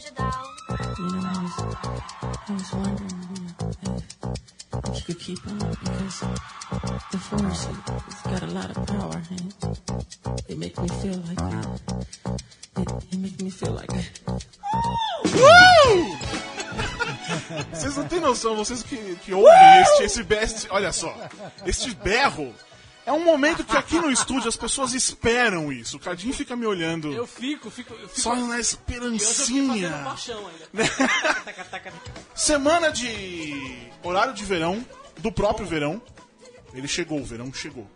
You know, I was, I was wondering you know, if, if you could keep on because the force it's got a lot of power and it makes me feel like it, it, it makes me feel like Vocês não têm noção, vocês que, que ouvem este, esse best. Olha só, este berro é um momento que aqui no estúdio as pessoas esperam isso. O Cadinho fica me olhando Eu fico, fico. Eu fico só na eu fiquei esperancinha. ainda. Semana de horário de verão, do próprio verão. Ele chegou, o verão chegou.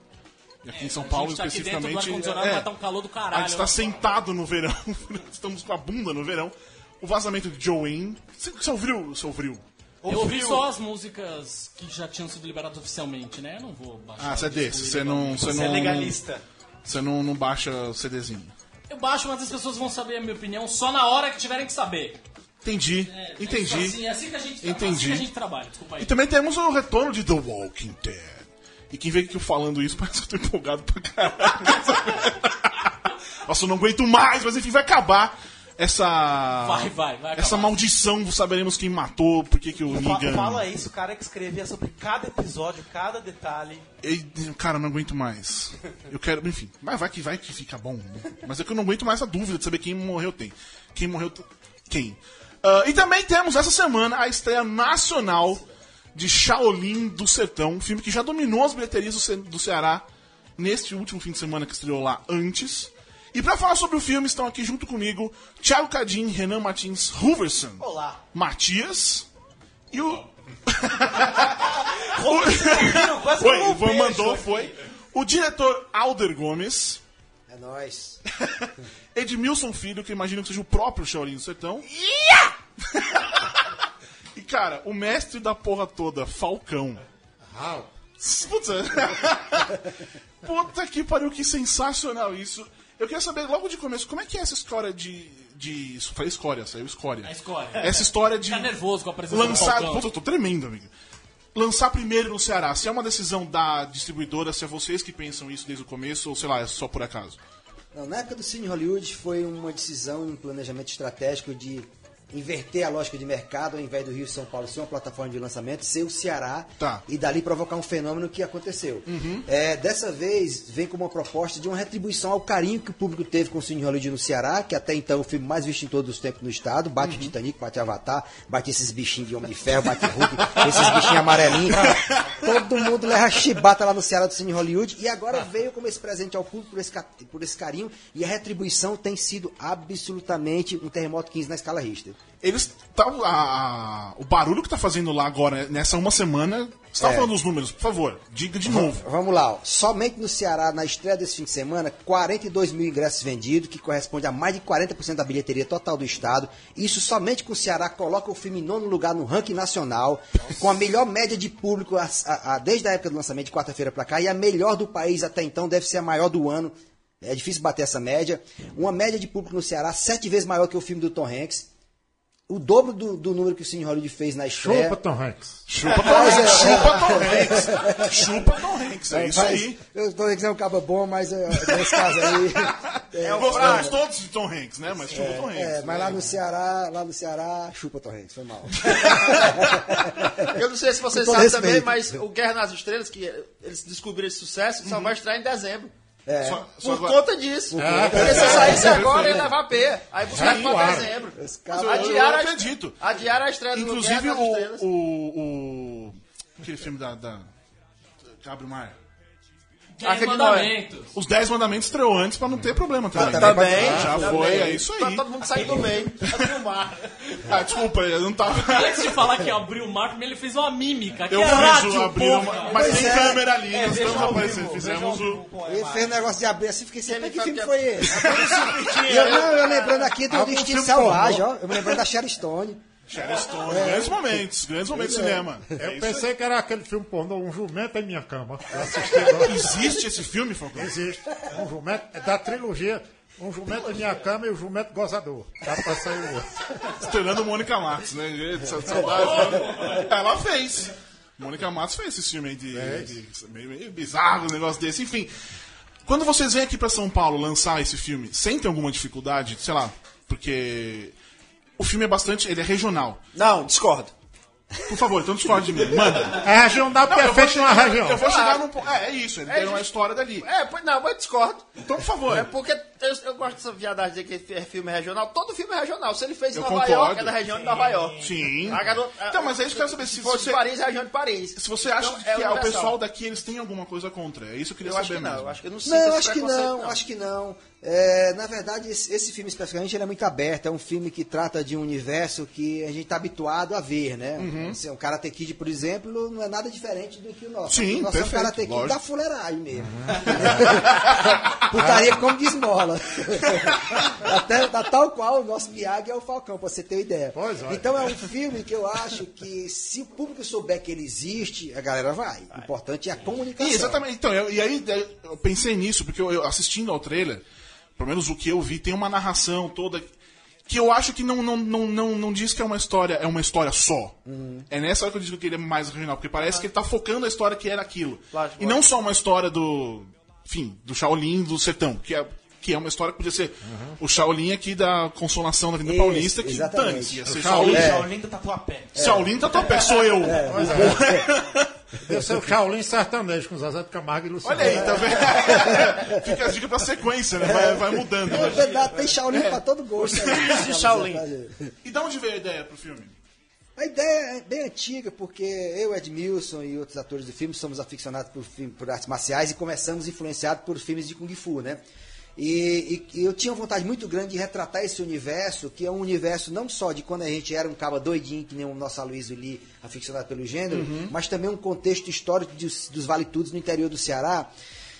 E aqui em São Paulo, a tá especificamente. é, tá um calor do a caralho. gente está sentado no verão, estamos com a bunda no verão. O vazamento de Joanne. Você ouviu? Você ouviu? Eu ouvi só as músicas que já tinham sido liberadas oficialmente, né? Eu não vou baixar. Ah, você é desse. Você não. Você, não, é legalista. Você não, não baixa o CDzinho. Eu baixo, mas as pessoas vão saber a minha opinião só na hora que tiverem que saber. Entendi. É, entendi. É assim, é assim que a gente trabalha. Entendi. Assim que a gente trabalha, desculpa aí. E também temos o retorno de The Walking Dead. E quem vê que eu falando isso parece que eu tô empolgado pra caralho. Nossa, eu não aguento mais, mas enfim, vai acabar essa. Vai, vai, vai Essa acabar. maldição, saberemos quem matou, por que que o Negan. Fala isso, o cara que escrevia sobre cada episódio, cada detalhe. Ei, Cara, eu não aguento mais. Eu quero, enfim, mas vai que vai que fica bom. Mas é que eu não aguento mais a dúvida de saber quem morreu tem. Quem morreu quem. Ah, e também temos essa semana a estreia nacional de Shaolin do Sertão, um filme que já dominou as bilheterias do, Ce- do Ceará neste último fim de semana que estreou lá antes. E pra falar sobre o filme estão aqui junto comigo Thiago Cadin, Renan Martins Huverson, Olá. Matias e o Foi, o Ivan mandou, foi. O diretor Alder Gomes, É nóis. Edmilson Filho, que eu imagino que seja o próprio Shaolin do Sertão. e, cara, o mestre da porra toda, Falcão. Putz, Puta que pariu, que sensacional isso. Eu queria saber logo de começo, como é que é essa história de. de falei escória, saiu escória. A escória. Essa história de. Tá nervoso com a presença do lançar. Falcão. Puta, eu tô tremendo, amigo. Lançar primeiro no Ceará, se é uma decisão da distribuidora, se é vocês que pensam isso desde o começo, ou sei lá, é só por acaso? Não, na época do Cine Hollywood foi uma decisão um planejamento estratégico de inverter a lógica de mercado, ao invés do Rio e São Paulo ser uma plataforma de lançamento, ser o Ceará Tá. e dali provocar um fenômeno que aconteceu. É, dessa vez vem como uma proposta de uma retribuição ao carinho que o público teve com o Cine Hollywood no Ceará, que até então é o filme mais visto em todos os tempos no estado, bate o Titanic, bate Avatar, bate esses bichinhos de Homem de Ferro, bate Hulk, esses bichinhos amarelinhos. Todo mundo leva chibata lá no Ceará do Cine Hollywood e agora veio como esse presente ao público por esse, por esse carinho e a retribuição tem sido absolutamente um terremoto 15 na escala Richter. Eles tá, a- a- o barulho que tá fazendo lá agora, nessa uma semana. Você tá É. falando os números, por favor, diga de novo. Vamos lá, ó. somente no Ceará, na estreia desse fim de semana, 42 mil ingressos vendidos, que corresponde a mais de 40% da bilheteria total do estado. Isso somente com o Ceará coloca o filme em nono lugar no ranking nacional, com a melhor média de público a- a- desde a época do lançamento de quarta-feira para cá, e a melhor do país até então, deve ser a maior do ano. É difícil bater essa média. Uma média de público no Ceará sete vezes maior que o filme do Tom Hanks. O dobro do, do número que o Cine Hollywood fez na estreia. Chupa, Tom Hanks. Chupa Tom Mas é- Hanks, chupa Tom Hanks. Chupa Tom Hanks, é isso Mas aí. Eu dizendo que é um cabo bom, mas é, nesse caso aí. É, Gostamos todos de Tom Hanks, né? Mas chupa Tom Hanks. é, mas lá no Ceará, lá no Ceará, chupa Torrentes, foi mal. Eu não sei se vocês sabem também, mas o Guerra nas Estrelas, que eles descobriram esse sucesso, só vai estrear em dezembro. É. Só- só Por agora- conta disso. É. Porque se saísse agora, ia levar P. Aí buscar pra claro. dezembro. Eu- Adiar eu a- acredito. Adiar a estreia do Inclusive Guerra nas o, o, o. Aquele filme da. da que abre o. Dez Aquele mandamentos. Os Dez Mandamentos estreou antes pra não ter problema também. tá Também. Já também. foi, é isso Tá aí. todo mundo saindo do meio. Tá no mar. Ah, desculpa, eu não tava. Antes de falar que abriu o mar, primeiro ele fez uma mímica. Que Eu é rádio, o abrir uma. Mas Pois tem é. câmera ali, nós veja estamos aparecendo. Fizemos o. é Ele fez negócio de abrir assim, fiquei sem que filme foi é- esse? eu, não, eu lembrando aqui do, Instinto Selvagem, ó. Eu me lembrando da Sharon Stone. Sharon Stone, grandes momentos, grandes momentos de cinema. É Eu isso pensei que era aquele filme pornô, Um Jumento em Minha Cama. Existe esse filme, Falcão? Existe. Um jumento, é da trilogia Um Jumento em Minha Cama e o Jumento Gozador. Dá pra sair o outro. Estrelando Mônica Matos, né? Saudade. né? Ela fez. Mônica Matos fez esse filme aí de, de- meio, meio bizarro, um negócio desse. Enfim, quando vocês vêm aqui pra São Paulo lançar esse filme, sentem alguma dificuldade? Sei lá, porque o filme é bastante. Ele é regional. Não, discordo. Por favor, então discorde de mim. Manda. É regional porque eu é vou feito chegar- numa região. Eu vou chegar num ponto. É, é isso, ele tem uma história dali. É, pois não, mas discordo. Então, por favor. É porque eu, eu gosto dessa viadagem de dizer que é filme regional. Todo filme é regional. Se ele fez em Eu Nova concordo. York, é da região de Nova York. Sim. A garota- Então, mas é isso que eu quero saber. Se, Se você, Paris, é a região de Paris. se você acha Então, que é é o pessoal daqui eles têm alguma coisa contra. É isso que eu queria Eu saber acho que não. mesmo. Eu acho que eu não Não, acho que não, acho que não. É, na verdade, esse, filme especificamente ele é muito aberto. É um filme que trata de um universo que a gente está habituado a ver, né? Uhum. Assim, o Karate Kid, por exemplo, não é nada diferente do que o nosso. Sim, o nosso é um perfeito, Karate Kid lógico. da fuleiragem mesmo. Putaria como de esmola. Até, tá tal qual o nosso Miyagi é o Falcão, pra você ter uma ideia. Pois é. Então é um filme que eu acho que se o público souber que ele existe, a galera vai. O importante é a comunicação. Ih, exatamente. Então, eu- e aí eu- eu pensei nisso, porque eu, eu assistindo ao trailer, pelo menos o que eu vi, tem uma narração toda que eu acho que não, não, não, não, não diz que é uma história, é uma história só. É nessa hora que eu digo que ele é mais regional, porque parece que ele tá focando a história que era aquilo. Lógico, e não só uma história do. Enfim, do Shaolin do sertão, que é. Que é uma história que podia ser o Shaolin aqui da Consolação da Avenida Isso, Paulista, que exatamente. dane-se, ia ser Shaolin. Shaolin. É. Shaolin do Tatuapé. Shaolin tá topé, sou eu. Eu sou o Shaolin sertanejo com Zezé de Camargo e Luciano. Olha aí, tá vendo? Fica a dica pra sequência, né? Vai, vai mudando. É né? verdade, tem Shaolin pra todo gosto. né? Shaolin. E de onde veio a ideia pro filme? A ideia é bem antiga, porque eu, Edmilson e outros atores do filme somos aficionados por, filme- por artes marciais e começamos influenciados por filmes de Kung Fu, né? E, e- e eu tinha uma vontade muito grande de retratar esse universo, que é um universo não só de quando a gente era um caba doidinho, que nem o nosso Aloysio Lee, aficionado pelo gênero, mas também um contexto histórico dos, dos Vale-Tudos no interior do Ceará.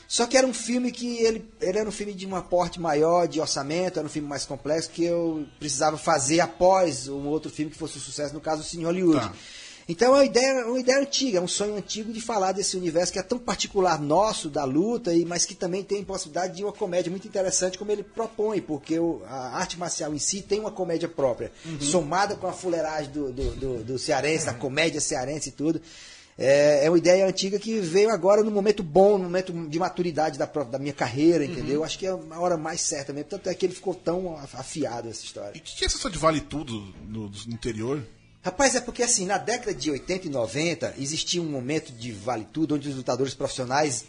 Só que era um filme que ele, ele era um filme de uma porte maior, de orçamento, era um filme mais complexo que eu precisava fazer após um outro filme que fosse um sucesso, no caso o Cine Hollywood. Tá. Então é uma ideia, uma ideia antiga, é um sonho antigo de falar desse universo que é tão particular nosso, da luta, e, mas que também tem possibilidade de uma comédia muito interessante, como ele propõe, porque o- a arte marcial em si tem uma comédia própria, somada com a fuleiragem do, do, do, do cearense, da comédia cearense e tudo. É, é uma ideia antiga que veio agora no momento bom, no momento de maturidade da, pró- da minha carreira, entendeu? Acho que é a hora mais certa mesmo. Tanto é que ele ficou tão afiado essa história. E o que, que é essa de vale tudo no, no interior? Rapaz, é porque assim, na década de 80 e 90, existia um momento de vale tudo, onde os lutadores profissionais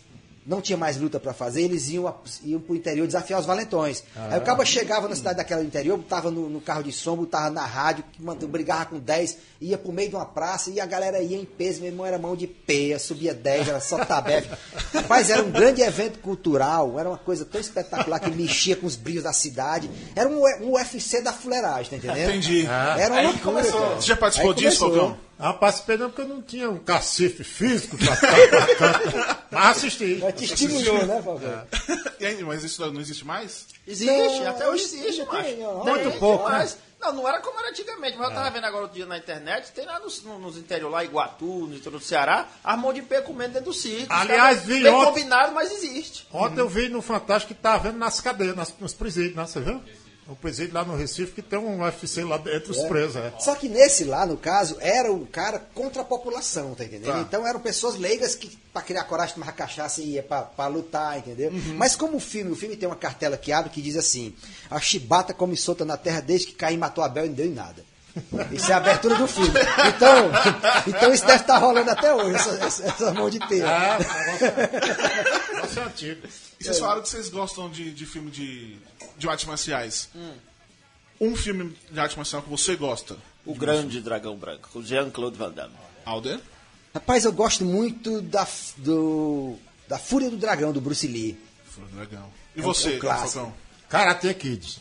não tinha mais luta pra fazer, eles iam, a- iam pro interior desafiar os valentões. Aí o cabo chegava na cidade daquela do interior, botava no, no carro de som, botava na rádio, que brigava com 10, ia pro meio de uma praça e a galera ia em peso, meu irmão era mão de peia, subia 10, era só tabefe. Rapaz, era um grande evento cultural, era uma coisa tão espetacular que mexia com os brilhos da cidade. Era um, um UFC da fuleiragem, tá entendendo? Entendi. Era uma Aí loucura, começou. Você já participou Aí disso. Falcão? Ah, participei não porque eu não tinha um cacife físico pra marcando. Mas assisti. Mas te estimulou, né? E aí, mas isso não existe mais? Existe, Não, até hoje existe, mas. Muito pouco, né? Mas, não, não era como era antigamente, mas eu tava vendo agora outro dia na internet, tem lá nos, no- nos interior lá, Iguatu, no interior do Ceará, as mãos de pé comendo dentro do circo. Aliás, vi Bem ontem- combinado, mas existe. Ontem eu vi no Fantástico que tá vendo nas cadeias, nas, nos presídios, né? Você viu? O presídio lá no Recife que tem um UFC lá dentro dos presos, é. Só que nesse lá, no caso, era um cara contra a população, tá entendendo? Tá. Então eram pessoas leigas que, pra criar coragem, tomar cachaça e ia pra, pra lutar, entendeu? Mas como o filme, o filme tem uma cartela que abre que diz assim: a chibata come solta na terra desde que Caim matou Abel e não deu em nada. Isso é a abertura do filme. Então, então isso deve estar rolando até hoje, essa, essa, mão de pé. Ah, é, o negócio é antigo. E vocês falaram que vocês gostam de, de filme de, de artes marciais. Um filme de arte marcial que você gosta, O grande dragão branco, o Jean-Claude Van Damme. Alder? Rapaz, eu gosto muito da, do, da Fúria do Dragão, do Bruce Lee. Furo do Dragão. E É um- você, é um clássico. Falcão? Karate Kids.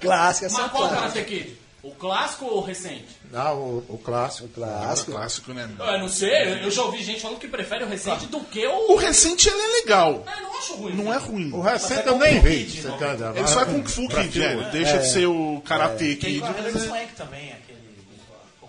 Clássica, essa Mas qual clássica. Karate Kid? O clássico ou o recente? Ah, o, o clássico. Clássico. Clássico, né? meu? Eu não sei, eu- eu já ouvi gente falando que prefere o recente do que o. O recente ele é legal. Eu não acho ruim. Não é ruim. O recente é eu nem vi. Não? Ele só é Kung Fu Kid, é. Deixa de ser o Karate Tem Kid. Hilary mas é- Swank também, aquele.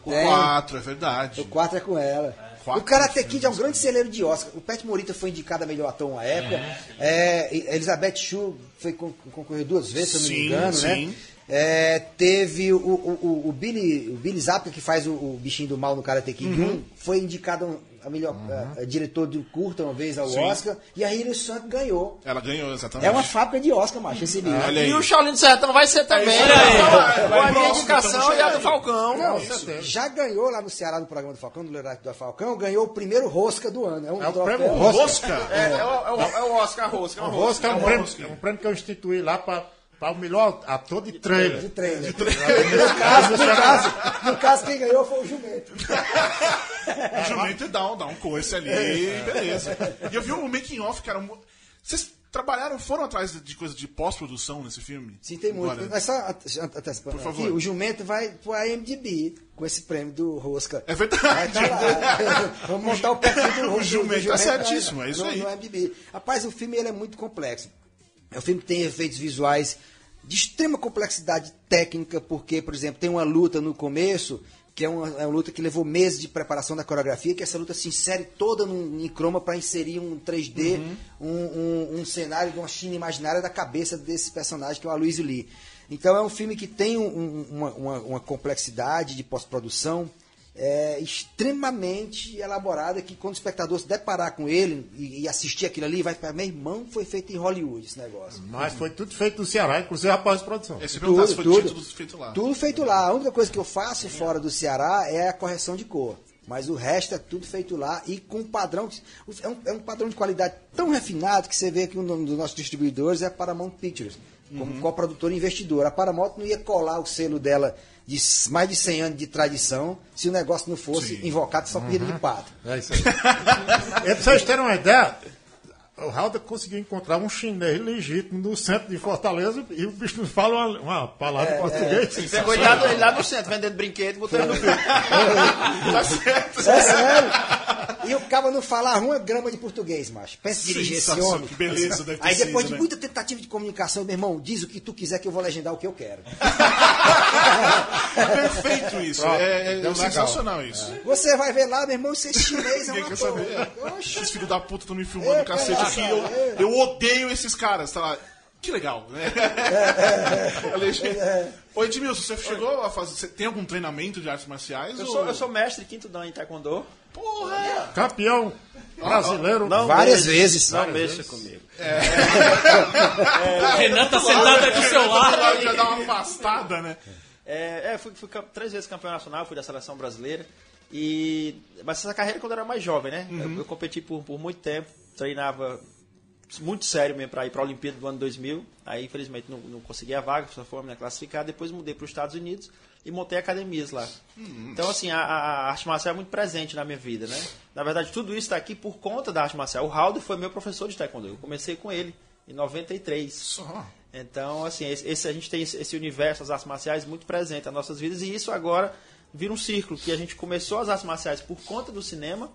O É. 4, é verdade. O 4 é com ela. Quatro o Karate Kid é um grande celeiro de Oscar. O Pat Morita foi indicado a melhor ator uma época. É, e Elizabeth Shue foi con- concorreu duas vezes, se eu não me engano, sim. né? É, teve o, o, o, o Billy, o Billy Zapka, que faz o, o bichinho do mal no Karate Kid Uhum. 1, foi indicado, a melhor Uhum. diretor de curta uma vez ao Oscar, e a Hilary Swank ganhou. Ela ganhou, exatamente. É uma fábrica de Oscar, macho, esse livro. Aí. E o Shaolin do Sertão vai ser também. aí. Então, Vai, a minha indicação então, e a do. Falcão. Não, já ganhou lá no Ceará, no programa do Falcão, no Leonardo do Falcão, ganhou o primeiro rosca do ano. É um É o prêmio Rosca? É, é o, é o- é o Oscar Rosca. é é um, Rosca. é um prêmio que eu instituí lá para o melhor ator de trailer. De trailer. No caso, no, caso, no caso, quem ganhou foi o Jumento. O jumento dá um, dá um coice ali, beleza. E eu vi o making off, cara. mu- Vocês trabalharam, foram atrás de coisa de pós-produção nesse filme? Sim, tem muito. Agora. Mas só ante- antecipando Por favor. aqui, o Jumento vai pro IMDB com esse prêmio do Rosca. É verdade. Tá lá. Vamos montar o perfil do, O do- Jumento do tá certíssimo, é isso no, aí. No IMDb. Rapaz, o filme ele é muito complexo. É um filme que tem efeitos visuais de extrema complexidade técnica, porque, por exemplo, tem uma luta no começo, que é uma, é uma luta que levou meses de preparação da coreografia, que essa luta se insere toda num, em croma para inserir um 3D, Uhum. um, um- um cenário de uma China imaginária da cabeça desse personagem, que é o Aloysio Lee. Então é um filme que tem um- um- uma, uma- uma complexidade de pós-produção é, extremamente elaborada que quando o espectador se deparar com ele e, e assistir aquilo ali, vai falar, meu irmão, foi feito em Hollywood esse negócio. Mas foi tudo feito no Ceará, inclusive a pós-produção. Esse se foi tudo feito lá. Tudo feito lá. A única coisa que eu faço fora do Ceará é a correção de cor. Mas o resto é tudo feito lá e com um padrão. É um, é um padrão de qualidade tão refinado que você vê que um dos nossos distribuidores é a Paramount Pictures, como Uhum. coprodutor e investidor. A Paramount não ia colar o selo dela de mais de 100 anos de tradição se o negócio não fosse Sim. invocado só comida de pato. É isso aí. e pra vocês terem uma ideia, o Halder conseguiu encontrar um chinês legítimo no centro de Fortaleza e o bicho não fala uma, uma palavra em português. Ele pegou ele lá, do- ele lá no centro, vendendo brinquedo e botou ele no filme. Tá certo. É sério. E o cara não falar uma grama de português, macho. Pensa em dirigir esse homem. que beleza deve ter Aí depois sido, de né? muita tentativa de comunicação, meu irmão, diz o que tu quiser que eu vou legendar o que eu quero. É perfeito isso. Pronto, É, é sensacional isso. Você vai ver lá, meu irmão, ser chinês é uma quer saber. porra. Esses filhos da puta estão me filmando É, cacete aqui. é. Eu, eu odeio esses caras, tá lá. Que legal, né? É, Ô Edmilson, você chegou a fazer. Você tem algum treinamento de artes marciais? Eu ou- sou, eu sou mestre quinto dan em Taekwondo. Porra! Campeão brasileiro. Não Várias mexa- vezes. Não Várias mexa comigo. O Renan tá sentado aqui do seu lado. Já dá uma afastada, né? É, é, fui, fui três vezes campeão nacional, fui da seleção brasileira. E, mas essa carreira quando eu era mais jovem, né? Eu, eu competi por, por muito tempo, treinava muito sério mesmo para ir para a Olimpíada do ano 2000. Aí, infelizmente, não, não consegui a vaga, só foi a minha classificada. Depois mudei para os Estados Unidos e montei academias lá. Então, assim, a, a arte marcial é muito presente na minha vida, né? Na verdade, tudo isso está aqui por conta da arte marcial. O Raul foi meu professor de taekwondo. Eu comecei com ele em 93. Só. Então, assim, esse, esse- a gente tem esse, esse universo das artes marciais muito presente nas nossas vidas e isso agora vira um círculo, que a gente começou as artes marciais por conta do cinema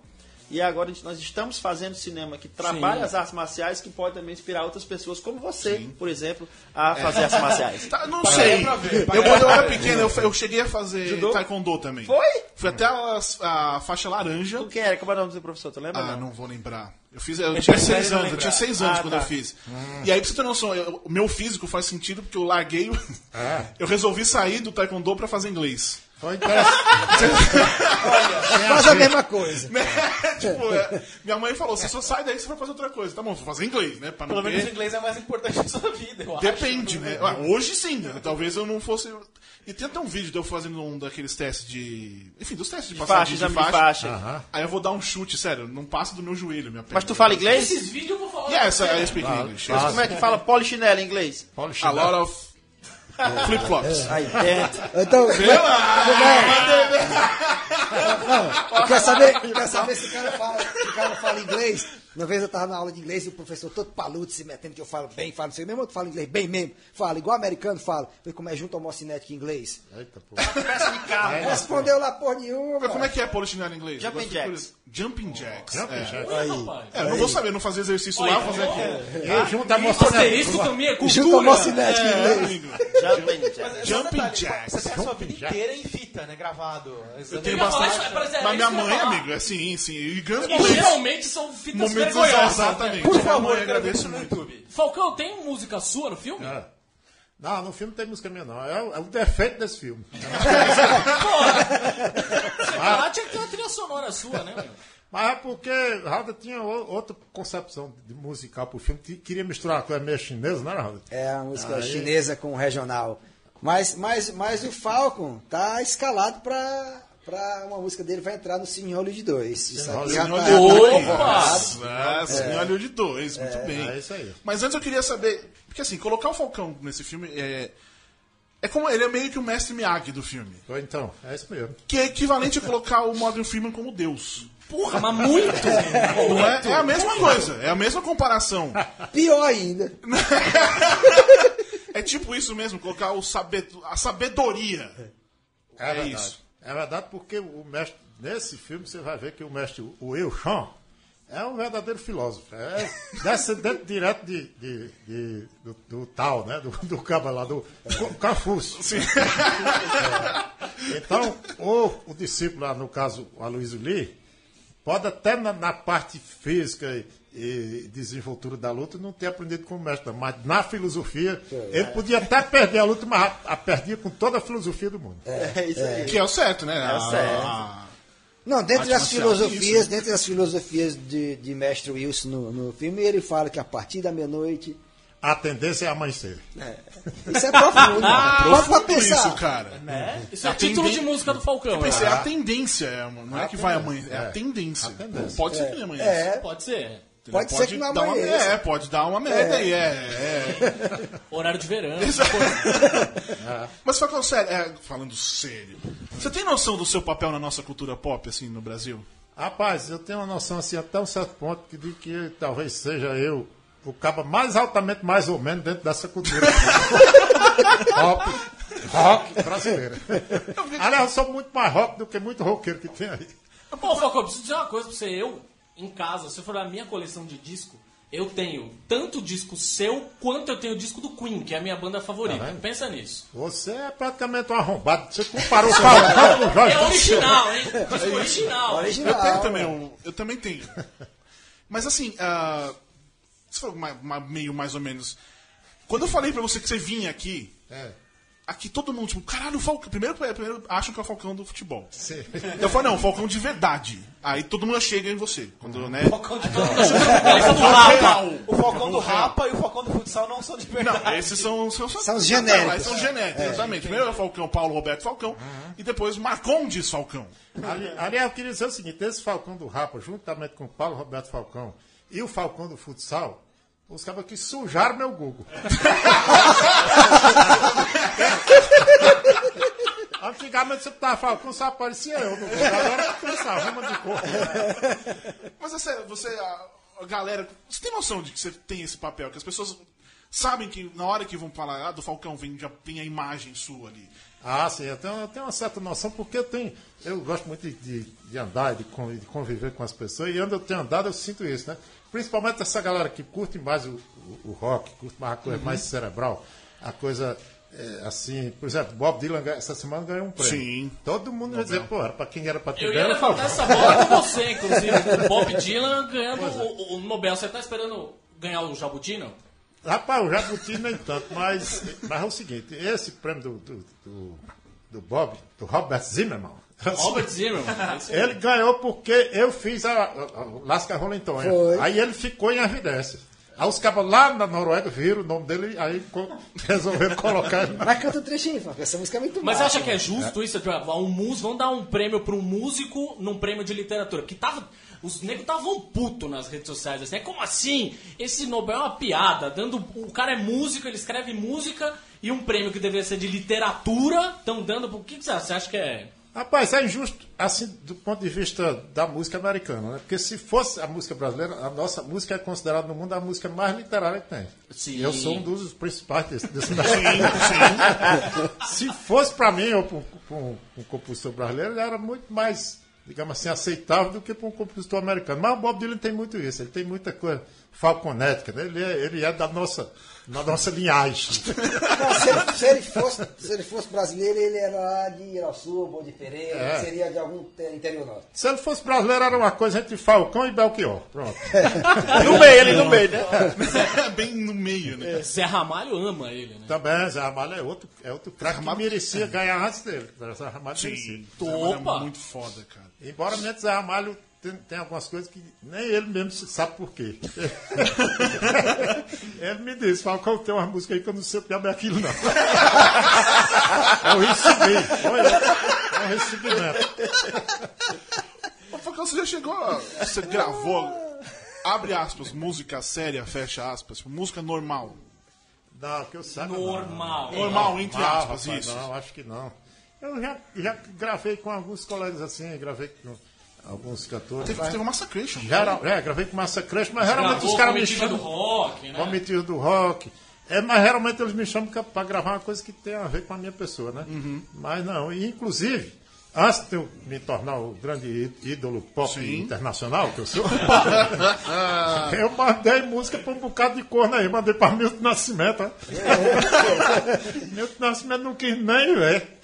e agora gente- nós estamos fazendo cinema que trabalha Sim. as artes marciais que pode também inspirar outras pessoas, como você, por exemplo, a fazer artes marciais. Tá, não sei. Eu, quando eu era pequeno, eu, eu cheguei a fazer Judô? taekwondo também. Foi? Fui até a, a faixa laranja. Tu quem era? Como é o nome do seu professor? Tu lembra? Ah, não? não vou lembrar. Eu fiz, eu tinha seis anos, eu tinha seis anos Ah, quando tá. eu fiz. E aí, pra você ter noção, eu- o meu físico faz sentido porque eu larguei. o- É. Eu resolvi sair do taekwondo pra fazer inglês. Foi interessante. Faz a mesma coisa. tipo, é, minha mãe falou: você só sai daí você vai fazer outra coisa. Tá bom, vou fazer inglês, né? Pra não Pelo menos o inglês é mais importante na sua vida, eu acho. Depende, né? Ah, Hoje sim, né? talvez eu não fosse. E tem até um vídeo de eu fazendo um daqueles testes de. Enfim, dos testes de, De passagem faixa, de faixa. faixa. Aí eu vou dar um chute, sério, não passa do meu joelho, minha perna. Mas tu fala inglês? Esses vídeos eu vou falar. Yes, I speak English. Mas como é que fala polichinelo em inglês? A lot of flip-flops. Aí dentro. Então, como é- não, quer saber, quer saber se o cara fala, se o cara fala inglês? Uma vez eu tava na aula de inglês e o professor todo paludo se metendo que eu falo bem, falo assim, mesmo eu falo inglês bem mesmo, falo igual americano, falo. Falei, como é junto homocinético em inglês? Eita, pô. Peça de carro. Respondeu lá porra nenhuma. Mas como é que é polichinelo em inglês? Jumping jacks. Jumping jacks. Jumping é. jacks. Rapaz. É, eu não vou saber, não fazer exercício lá, vou fazer aqui. E junto a Asterisco também é Junto cultura. homocinético em É, inglês. amigo. Jumping jack. Jumping Você jacks. tem a sua vida inteira em fita, né? Gravado. Eu tenho bastante. mas é minha mãe, amigo, é sim, sim. E geralmente são fitas Exatamente. Por favor, agradeço no muito. YouTube. Falcão, tem música sua no filme? É. Não, no filme não tem música minha, não. É, o- é o defeito desse filme. Você tá lá, tinha que ter uma trilha sonora sua, né? meu? Mas é porque Raul tinha outra concepção de musical pro filme. que Queria misturar uma coisa meio chinesa, não era, Raul? É a música Aí- chinesa com regional. Mas, mas, mas o Falcon tá escalado pra, pra uma música dele vai entrar no Cine Hollywood 2. Isso aqui já Senhor tá- Hollywood Opa! dois. É, Senhor Hollywood 2, muito bem. é isso aí. Mas antes eu queria saber, porque assim, colocar o Falcão nesse filme é. É como ele é meio que o mestre Miyagi do filme. Ou Então, é isso mesmo. Que é equivalente a colocar o Morgan Freeman como Deus. Porra, mas muito! Não é? É a mesma coisa, é a mesma comparação. Pior ainda. É tipo isso mesmo, colocar o sabe- a sabedoria. É, É isso. É verdade porque o mestre, nesse filme você vai ver que o mestre, o Chan, é um verdadeiro filósofo. É descendente direto de, de- de- do, do Tao, né? Do, do cabo lá, do Confúcio. É. Então, o, o discípulo, lá, no caso, o Aloysio Lee, pode até na, na parte física e, e desenvoltura da luta não ter aprendido com o mestre, mas na filosofia, ele podia até perder a luta, mas a, a perdia com toda a filosofia do mundo. É isso aí. Que é o certo, né? É o certo. A- Não, dentro das filosofias, isso. dentro das filosofias de, de Mestre Wilson no, no filme, ele fala que a partir da meia-noite. A tendência é amanhecer. Isso é profundo. Pode Profundo pra pensar. isso, cara. Isso é título de música do Falcão. Eu pensei, né? é a tendência, é uma- não é que vai amanhã, é a tendência. A tendência. Pode ser que amanhã. É, Pode ser. pode ser que não dar uma, amanheça. É, pode dar uma merda aí, é. é. Horário de verão. Mas falando sério, é, falando sério, você tem noção do seu papel na nossa cultura pop, assim, no Brasil? Rapaz, eu tenho uma noção assim até um certo ponto que de que talvez seja eu o cabo mais altamente mais ou menos dentro dessa cultura. rock, rock brasileira. Aliás, eu sou muito mais rock do que muito roqueiro que tem aí. Pô, Falcão, eu preciso dizer uma coisa pra você. Eu, em casa, se for a minha coleção de disco, eu tenho tanto disco seu quanto eu tenho disco do Queen, que é a minha banda favorita. Tá? Pensa nisso. Você é praticamente um arrombado. Você comparou o Falcão com o Jorge É original, hein? Disco original. Original. Eu tenho também, um, eu também tenho. Mas assim, ah, ma- ma- meio mais ou menos. Quando eu falei pra você que você vinha aqui, É, aqui todo mundo, tipo, caralho, o Falcão. Primeiro, primeiro acham que é o Falcão do futebol. sim. Eu falei, não, o Falcão de verdade. Aí todo mundo chega em você. Quando, né? Falcão de Rapa. O Falcão do Rapa e o Falcão do futsal não são de verdade. Não, esses são, são, São os genéricos. Não, são genéricos, exatamente. Primeiro é o Falcão, Paulo Roberto Falcão, e depois Marcondes Falcão. Ali- Aliás, eu queria dizer o seguinte: esse Falcão do Rapa, juntamente com o Paulo Roberto Falcão e o Falcão do Futsal, os caras aqui sujaram meu Google. Antigamente você tava Falcão, só aparecia eu no Google. Agora tem essa ruma de cor. Mas sério, você, a, a galera, você tem noção de que você tem esse papel? Que as pessoas sabem que na hora que vão falar ah, do Falcão, vem, já tem a imagem sua ali. Ah, sim, eu tenho, eu tenho uma certa noção, porque eu tenho. Eu gosto muito de, de, de andar e de, de conviver com as pessoas, e onde eu tenho andado eu sinto isso, né? Principalmente essa galera que curte mais o, o, o rock, curte mais a coisa mais cerebral, a coisa é, assim, por exemplo, Bob Dylan essa semana ganhou um prêmio. Sim. Todo mundo vai dizer, pô, era pra quem era pra ter Eu ia levantar essa bola com você, inclusive. O Bob Dylan ganhando o, o Nobel. Você tá esperando ganhar o Jabutina? Rapaz, o Jabuti nem tanto, mas, mas é o seguinte, esse prêmio do, do, do, do Bob, do Robert Zimmerman, Robert Zimmerman. Esse- Ele ganhou porque eu fiz a, a, a Lasca Rolentonha. Foi. Aí ele ficou em evidência. Aí os cabos lá na Noruega viram o nome dele, aí resolveram colocar ele. Mas canta um trechinho. Essa música é muito Mas você massa. acha que é justo isso? Tipo, um mus, vão dar um prêmio para um músico num prêmio de literatura. Que tava. Os negros estavam puto nas redes sociais, assim. É como assim? Esse Nobel é uma piada. Dando, o cara é músico, ele escreve música e um prêmio que deveria ser de literatura estão dando. O que, que você acha? Você acha que é. Rapaz, é injusto, assim, do ponto de vista da música americana, né? Porque se fosse a música brasileira, a nossa música é considerada no mundo a música mais literária que tem. Sim. Eu sou um dos principais desse, desse Se fosse para mim ou para um, um compositor brasileiro, ele era muito mais, digamos assim, aceitável do que para um compositor americano. Mas o Bob Dylan tem muito isso, ele tem muita coisa falconética, né? ele, é, ele é da nossa, da nossa linhagem. Não, se, ele, se ele fosse, se ele fosse brasileiro, ele era lá de Irauçuba ou de Pereira, É. seria de algum te- interior norte. Se ele fosse brasileiro, era uma coisa entre Falcão e Belchior. Pronto. No meio, ali no meio, né? Bem no meio, né? Zé Ramalho ama ele, né? Também, Zé Ramalho é outro, é outro craque que merecia ganhar antes dele. Zé Ramalho merecia. Sim. Opa! É muito foda, cara. Embora mesmo Zé Ramalho tem, tem algumas coisas que nem ele mesmo sabe por quê. ele me disse, Falcão, tem uma música aí que eu não sei o que é aquilo, não. eu recebi, olha, é um recebimento. Ô, Falcão, você já chegou. a- Você gravou. Abre aspas, música séria, fecha aspas. música normal. Não, que eu saiba. não. Normal. Normal, entre Não, aspas, rapaz, isso. Não, acho que não. Eu já, já gravei com alguns colegas assim, gravei com alguns cantores. Teve, teve uma Massacration. Geral, é, gravei com Massa Crush, mas geralmente Gravou os caras me Comitiva do chamam. rock, né? Comitiva do rock. É, mas geralmente eles me chamam pra gravar uma coisa que tem a ver com a minha pessoa, né? Uhum. Mas não, e inclusive, antes de eu me tornar o grande ídolo pop Sim. internacional que eu sou, eu mandei música pra um bocado de corno aí, mandei pra Milton Nascimento. ó. Milton Nascimento não quis nem ver.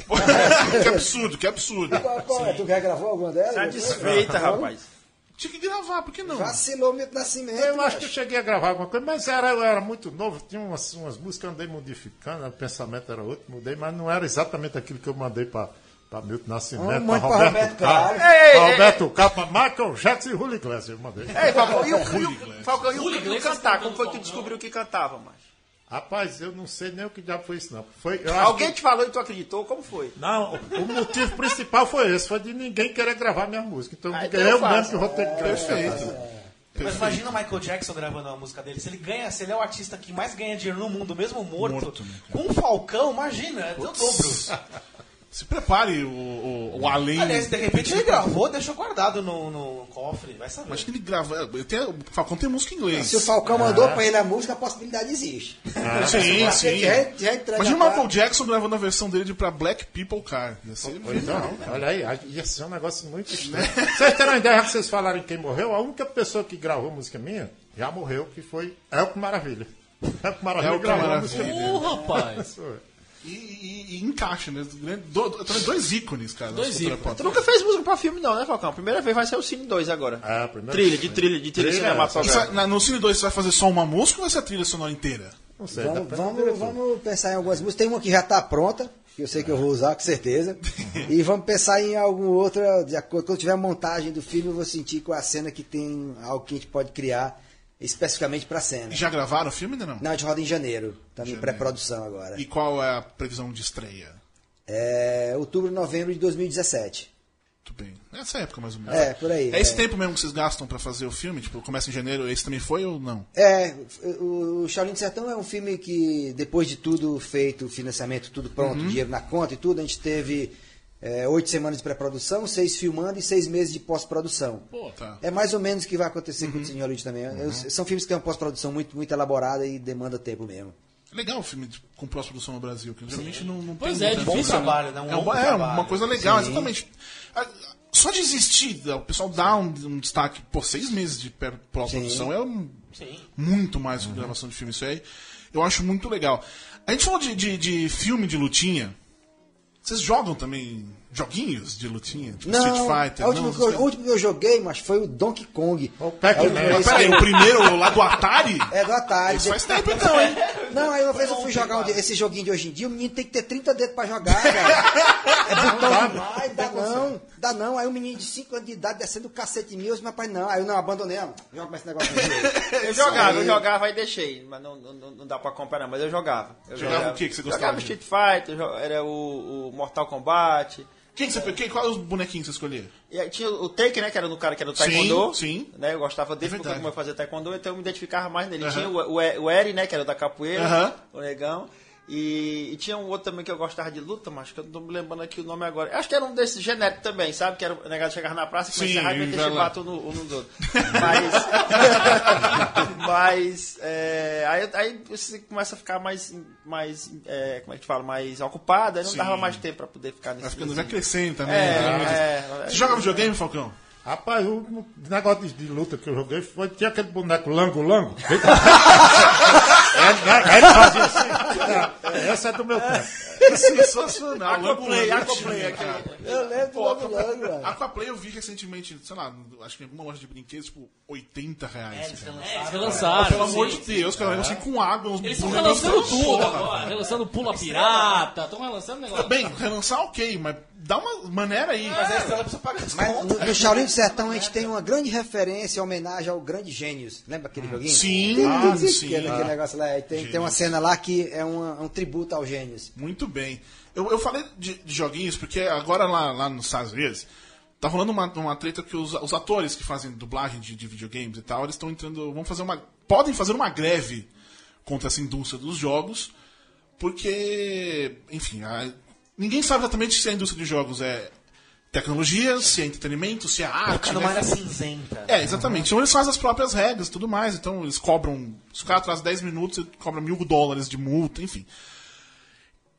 que absurdo, que absurdo. Qual, qual é? Tu já gravou alguma delas? Tá desfeita, rapaz. Tinha que gravar, por que não? Vacilou Milton Nascimento. Eu acho que eu cheguei a gravar alguma coisa, mas era, eu era muito novo, tinha umas, umas músicas que eu andei modificando, o pensamento era outro, mudei, mas não era exatamente aquilo que eu mandei para Milton Nascimento, Ah, para mãe pra Roberto, Roberto Carlos, Carlos. Ei, pra Roberto Carlos, para Michael Jackson e Julio Iglesias, eu mandei. Ei, Falcão, e o, o, Falcão, e o, cantar? tá Como foi que tu descobriu que cantava, macho? Rapaz, eu não sei nem o que diabo foi isso, não. Foi, Alguém que- te falou e tu acreditou? Como foi? Não, o motivo principal foi esse, foi de ninguém querer gravar minha música. Então, Ah, eu então eu fácil. mesmo que vou ter que gravar. Perfeito. Mas imagina o Michael Jackson gravando uma música dele. Se ele ganha, se ele é o artista que mais ganha dinheiro no mundo, mesmo morto, Morto, né, com um falcão, imagina, é o dobro. Se prepare o, o, o além. Aliás, de repente ele gravou, deixou guardado no, no cofre, vai saber. Acho que ele grava. Eu tenho, o Falcão tem música em inglês. Se o Falcão mandou pra ele a música, a possibilidade existe. Sim, sim. Já, já Imagina o a Michael Jackson gravando a versão dele de pra Black People Car. Ia ser Pois não, olha aí, ia ser um negócio muito estranho. Vocês uma ideia, que vocês falaram em quem morreu, a única pessoa que gravou música minha já morreu, que foi Elco Maravilha. Elco Maravilha Elco gravou a Maravilha. música minha. Ô, rapaz. E, e- e encaixa, né? Do- também dois ícones, cara. Dois ícones. Tu nunca fez música pra filme, não, né, Falcão? Primeira vez vai ser o Cine 2 agora. É, a primeira Trilha, de trilha, de trilha, Trilha, cinematográfica. na- no Cine 2 você vai fazer só uma música ou vai ser a trilha sonora inteira? Não sei, Vamos, do vamos, vamos pensar em algumas músicas. Tem uma que já está pronta, que eu sei que eu vou usar, com certeza. e vamos pensar em alguma outra. De acordo, quando tiver a montagem do filme, eu vou sentir qual é a cena que tem algo que a gente pode criar especificamente para a cena. Já gravaram o filme ainda não? Não, a gente roda em janeiro. Estamos em Janeiro. pré-produção agora. E qual é a previsão de estreia? É outubro, novembro de 2017. Muito bem. Nessa época, mais ou menos. É, por aí. É esse é. tempo mesmo que vocês gastam pra fazer o filme? Tipo, começa em janeiro, esse também foi ou não? É, o o Shaolin do Sertão é um filme que, depois de tudo feito, financiamento, tudo pronto, Uhum. dinheiro na conta e tudo, a gente teve é, oito semanas de pré-produção, seis filmando e seis meses de pós-produção. Tá. É mais ou menos o que vai acontecer Uhum. com o Cine Hollywood também. Eu- são filmes que têm uma pós-produção muito, muito elaborada e demanda tempo mesmo. É legal o filme de- com pós-produção no Brasil, que geralmente não, não Pois tem é, muita- Bom difícil, trabalho, né? Um É, é trabalho. uma coisa legal, exatamente. Ah, Só de existir, o pessoal dá um, um destaque. Pô, seis meses de pré-produção é um- Sim. muito mais do que gravação de filme. Isso aí eu acho muito legal. A gente falou de, de, de filme de lutinha. Vocês jogam também joguinhos de lutinha? Tipo Street Fighter? a última não, eu, o último que eu joguei, mas foi o Donkey Kong. O Pac-Man. É peraí, o primeiro lá do Atari? É do Atari. Isso faz tempo então, hein? Não, aí uma vez eu fui jogar um, esse joguinho de hoje em dia, o menino tem que ter 30 dedos pra jogar, cara. É botão demais, dá não, dá não. Aí o menino de 5 anos de idade descendo o cacete em mim, eu disse, mas pai, não. Aí eu não abandonei, não. Joga mais esse negócio. Eu jogava, eu jogava e deixei, mas não, não, não dá pra acompanhar, mas eu jogava. Eu Jogava o que que você gostava Jogava Street Fighter, era o, o Mortal Kombat. Quem que você, quem, qual é os bonequinhos que você escolheu? E tinha o Take, né, que era no cara que era do Sim, Taekwondo. sim. Né, eu gostava dele É porque como eu fazia Taekwondo, então eu me identificava mais nele. Tinha o, o, o Eri, né, que era da capoeira, o negão. E, e tinha um outro também que eu gostava de luta, mas que eu não tô me lembrando aqui o nome agora. Acho que era um desses genéricos também, sabe? Que era o negócio chegava na praça e Sim, começava a e meter chibato um no, um nos outros. Mas. mas. é, aí, aí você começa a ficar mais. mais é, como é que fala? Mais ocupado, aí não Sim. dava mais tempo pra poder ficar nesse. Vai, ficando, vai crescendo também. É, né? é, Você joga videogame, Falcão? Rapaz, o negócio de, de luta que eu joguei foi tinha aquele boneco Lango Lango. é, né, ele fazia assim. Essa é do meu tempo. Sensacional. Aquaplay, Aquaplay aqui. cara. Eu lembro Pô, logo, logo, velho. Aquaplay eu vi recentemente, sei lá, acho que em alguma loja de brinquedos, tipo, 80 reais. É, eles relançaram. Pelo amor de Deus, cara, assim com água, uns Eles estão bonecos relançando tudo agora. Relançando Pula Pirata. Estão relançando negócio. Bem, relançar ok, mas dá uma maneira aí. Mas a estrela precisa pagar as Mas contas. no, no Shaolin do Sertão a gente tem uma grande referência, homenagem ao grande Gênios. Lembra aquele joguinho? Sim, Tem- ah, sim. Aquele, aquele negócio lá. e Tem, tem uma cena lá que é uma- um tributo ao Gênios. Muito bem. Eu, eu falei de, de joguinhos porque agora lá, lá nos Estados Unidos tá rolando uma, uma treta que os, os atores que fazem dublagem de, de videogames e tal, eles estão entrando. vão fazer uma. podem fazer uma greve contra essa indústria dos jogos, porque, enfim, a- ninguém sabe exatamente se a indústria de jogos é tecnologia, se é entretenimento, se é arte. Fica né? numa área cinzenta. É, exatamente. Então eles fazem as próprias regras e tudo mais. Então eles cobram. Se o cara atrasa 10 minutos, ele cobra mil dólares de multa, enfim.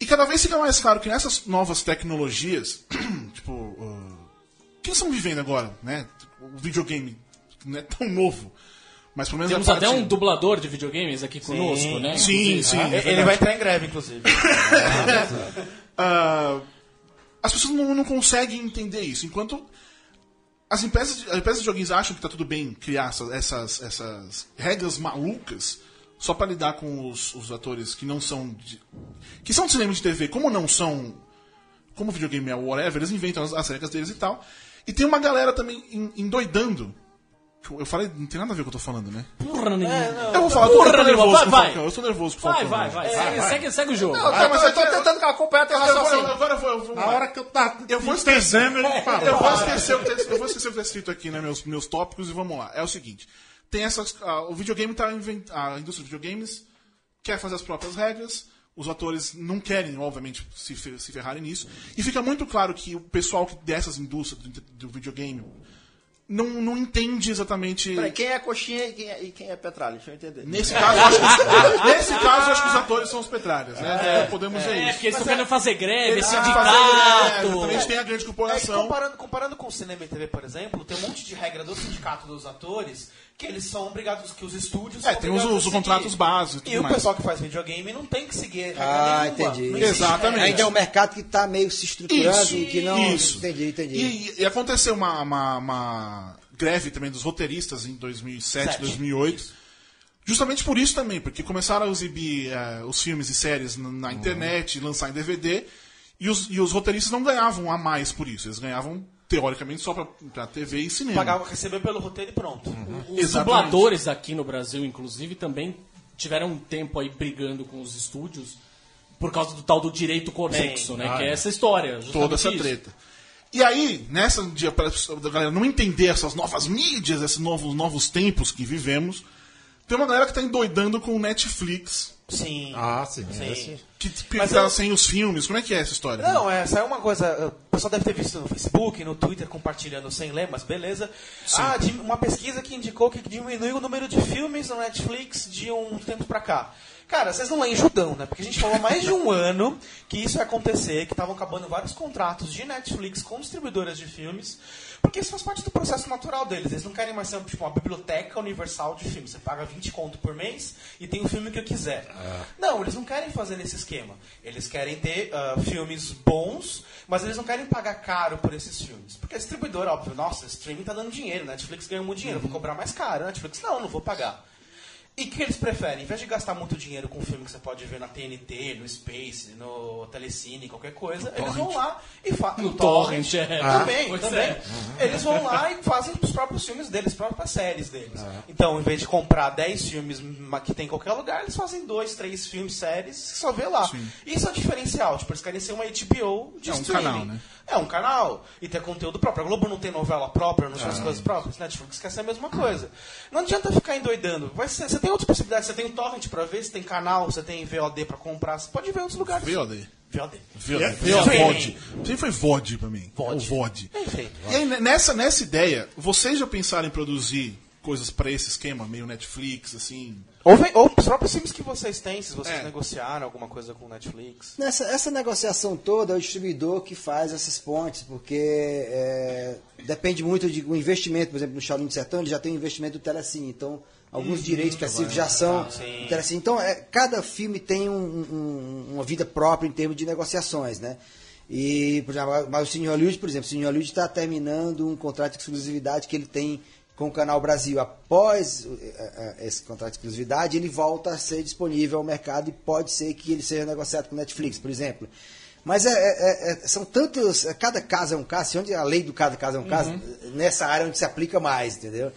E cada vez fica mais claro que nessas novas tecnologias, tipo. Uh, o que estão vivendo agora, né? O videogame não é tão novo. Mas pelo menos Temos a até um dublador de videogames aqui conosco, né? Sim, sim. é Ele vai entrar em greve, inclusive. Ah, as pessoas não, não conseguem entender isso. Enquanto as empresas, as empresas de joguinhos acham que está tudo bem criar essas, essas, essas regras malucas só para lidar com os, os atores que não são. De, que são de cinema de TV, como não são. Como videogame é whatever, eles inventam as, as regras deles e tal. E tem uma galera também en- endoidando. Eu falei, não tem nada a ver com o que eu tô falando, né? Porra nenhuma. Eu vou falar, eu tô, eu tô Porra nervoso Vai, vai. Falcão. Eu tô nervoso com o Vai, Falcão. vai, vai. Segue, segue, segue o jogo. Ah, mas eu tô tentando acompanhar teu Eu vou, raciocínio. eu- agora eu vou, eu vou. Na hora que eu tava Eu vou entendendo, ele parou. Eu vou esquecer o que tá- eu vou esquecer o que tá escrito aqui, né? Meus, meus tópicos e vamos lá. É o seguinte: tem essas. ah, o videogame tá invent, A indústria de videogames quer fazer as próprias regras. Os atores não querem, obviamente, se, se ferrarem nisso. E fica muito claro que o pessoal que- dessas indústrias do, do videogame não, não entende exatamente. Peraí, quem é coxinha e quem é, e quem é petralha? Deixa eu entender. Nesse caso, eu acho que, nesse caso, acho que os atores são os petralhas, né? Podemos ver É, isso. porque eles estão querendo fazer greve, Eles sindicato. fazer- é, exatamente, tem a grande É, corporação. comparando, comparando com o cinema e TV, por exemplo, tem um monte de regra do sindicato dos atores que eles são obrigados, que os estúdios É, tem os, os contratos básicos e E o mais. pessoal que faz videogame não tem que seguir Ah, nenhuma. entendi. Exatamente. regra. Ainda é um mercado que está meio se estruturando e que não. isso. Entendi, entendi. E, e aconteceu uma, uma- uma greve também dos roteiristas em 2007, Sete. 2008. Justamente por isso também, porque começaram a exibir eh, os filmes e séries na, na internet, lançar em DVD, e os, e os roteiristas não ganhavam a mais por isso. Eles ganhavam, teoricamente, só pra, pra TV e cinema. Pagava, receber pelo roteiro e pronto. Os Exatamente. dubladores aqui no Brasil, inclusive, também tiveram um tempo aí brigando com os estúdios por causa do tal do direito conexo, Sim. né? que é essa história. justamente toda essa isso. treta. E aí, nessa dia para a galera não entender essas novas mídias, esses novos, novos tempos que vivemos, tem uma galera que tá endoidando com o Netflix, Sim. Ah, sim. Sim. Esse... que Mas tá eu- sem os filmes. Como é que é essa história? Não, é, saiu uma coisa. O pessoal deve ter visto no Facebook, no Twitter, compartilhando sem ler, mas beleza. Ah, de- uma pesquisa que indicou que diminuiu o número de filmes no Netflix de um tempo pra cá. Cara, vocês não leem Judão, né? Porque a gente falou há mais de um ano que isso ia acontecer, que estavam acabando vários contratos de Netflix com distribuidoras de filmes, porque isso faz parte do processo natural deles. Eles não querem mais ser tipo, uma biblioteca universal de filmes. Você paga 20 conto por mês e tem o filme que eu quiser. Não, eles não querem fazer nesse esquema. Eles querem ter ah, filmes bons, mas eles não querem pagar caro por esses filmes. Porque a distribuidora, óbvio, nossa, streaming tá dando dinheiro, Netflix ganha muito dinheiro, vou cobrar mais caro. Netflix, não, não vou pagar. E o que eles preferem? Em vez de gastar muito dinheiro com um filme que você pode ver na TNT, no Space, no Telecine, qualquer coisa, eles vão lá e fazem. No Torrent, é. Também, Pois também. é. Eles vão lá e fazem os próprios filmes deles, as próprias séries deles. É. Então, em vez de comprar 10 filmes que tem em qualquer lugar, eles fazem dois, três filmes, séries, que só vê lá. Isso é o diferencial. Tipo, eles querem ser uma HBO de É um streaming. canal, né? É um canal e ter conteúdo próprio. A Globo não tem novela própria, não tem as coisas próprias. Netflix quer ser a mesma coisa. Não adianta ficar endoidando. Vai ser- tem outras possibilidades. Você tem o torrent pra ver, você tem canal, você tem VOD pra comprar. Você pode ver em outros lugares. VOD. VOD. VOD. VOD. VOD. Sempre foi VOD pra mim. VOD. O VOD. Enfim. E aí, nessa, nessa ideia, vocês já pensaram em produzir coisas pra esse esquema, meio Netflix, assim. Ou, vem- ou os próprios filmes que vocês têm, se vocês É. negociaram alguma coisa com o Netflix. Nessa, essa negociação toda é o distribuidor que faz essas pontes, porque é, depende muito de um investimento. Por exemplo, no Shaolin do Sertão, ele já tem um investimento do Telecine. Então, alguns direitos específicos já são Telecine. Então, é, cada filme tem um- um- uma vida própria em termos de negociações, né? E, por exemplo, mas o Cine Hollywood, por exemplo, o Cine Hollywood está terminando um contrato de exclusividade que ele tem com o Canal Brasil. Após eh, eh, esse contrato de exclusividade, ele volta a ser disponível ao mercado e pode ser que ele seja negociado com Netflix, por exemplo. Mas é, é- é- são tantos. é, Cada caso é um caso, onde a lei do cada caso é um caso, nessa área onde se aplica mais, entendeu?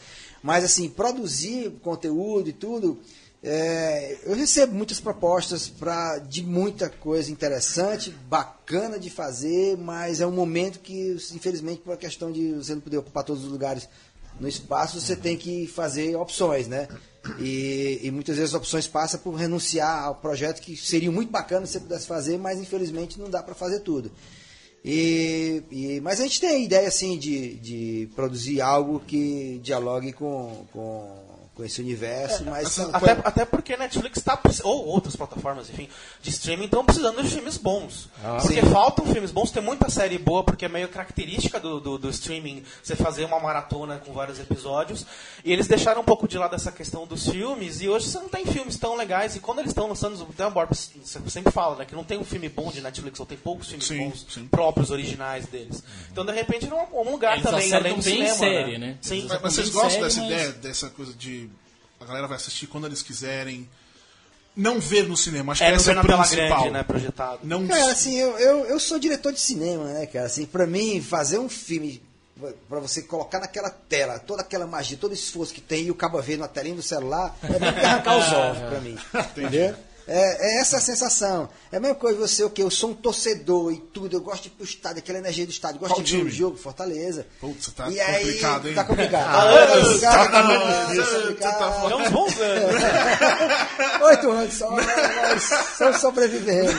Mas, assim, produzir conteúdo e tudo. é, eu recebo muitas propostas pra, de muita coisa interessante, bacana de fazer, mas é um momento que, infelizmente, por questão de você não poder ocupar todos os lugares no espaço, você tem que fazer opções, né? E, e muitas vezes as opções passam por renunciar ao projeto que seria muito bacana se você pudesse fazer, mas infelizmente não dá para fazer tudo. E, e- mas a gente tem a ideia assim de, de produzir algo que dialogue com, com, com esse universo, mas são- Até, até porque Netflix está ou outras plataformas, enfim, de streaming estão precisando de filmes bons. porque Sim. faltam filmes bons, tem muita série boa, porque é meio característica do, do, do streaming você fazer uma maratona com vários episódios. E eles deixaram um pouco de lado essa questão dos filmes, e hoje você não tem filmes tão legais. E quando eles estão lançando, até o Borbs sempre fala, né, que não tem um filme bom de Netflix, ou tem poucos filmes Sim, bons sim. próprios, originais deles. Então, de repente, não é um lugar Eles também, acertam além do cinema. série, né? Sim. Eles Mas, mas vocês gostam série, dessa mas- ideia, dessa coisa de. A galera vai assistir quando eles quiserem. Não ver no cinema. Acho que É, não essa é a principal. grande, né, projetado. Não Cara, assim, eu, eu, eu sou diretor de cinema, né, cara? Assim, pra mim, fazer um filme pra você colocar naquela tela toda aquela magia, todo esforço que tem e o cabo ver na telinha do celular, é que arrancar os ovos pra mim. Entendeu? É, é essa a sensação. É a mesma coisa você, o quê? Eu sou um torcedor e tudo, eu gosto de ir pro estádio, aquela energia do estádio, gosto Qual de ver o jogo, Fortaleza. Putz, tá e aí, complicado, hein? Tá complicado. Ah, tá complicado, tá tá falando- É uns bons anos. Oito anos só, nós estamos sobrevivendo.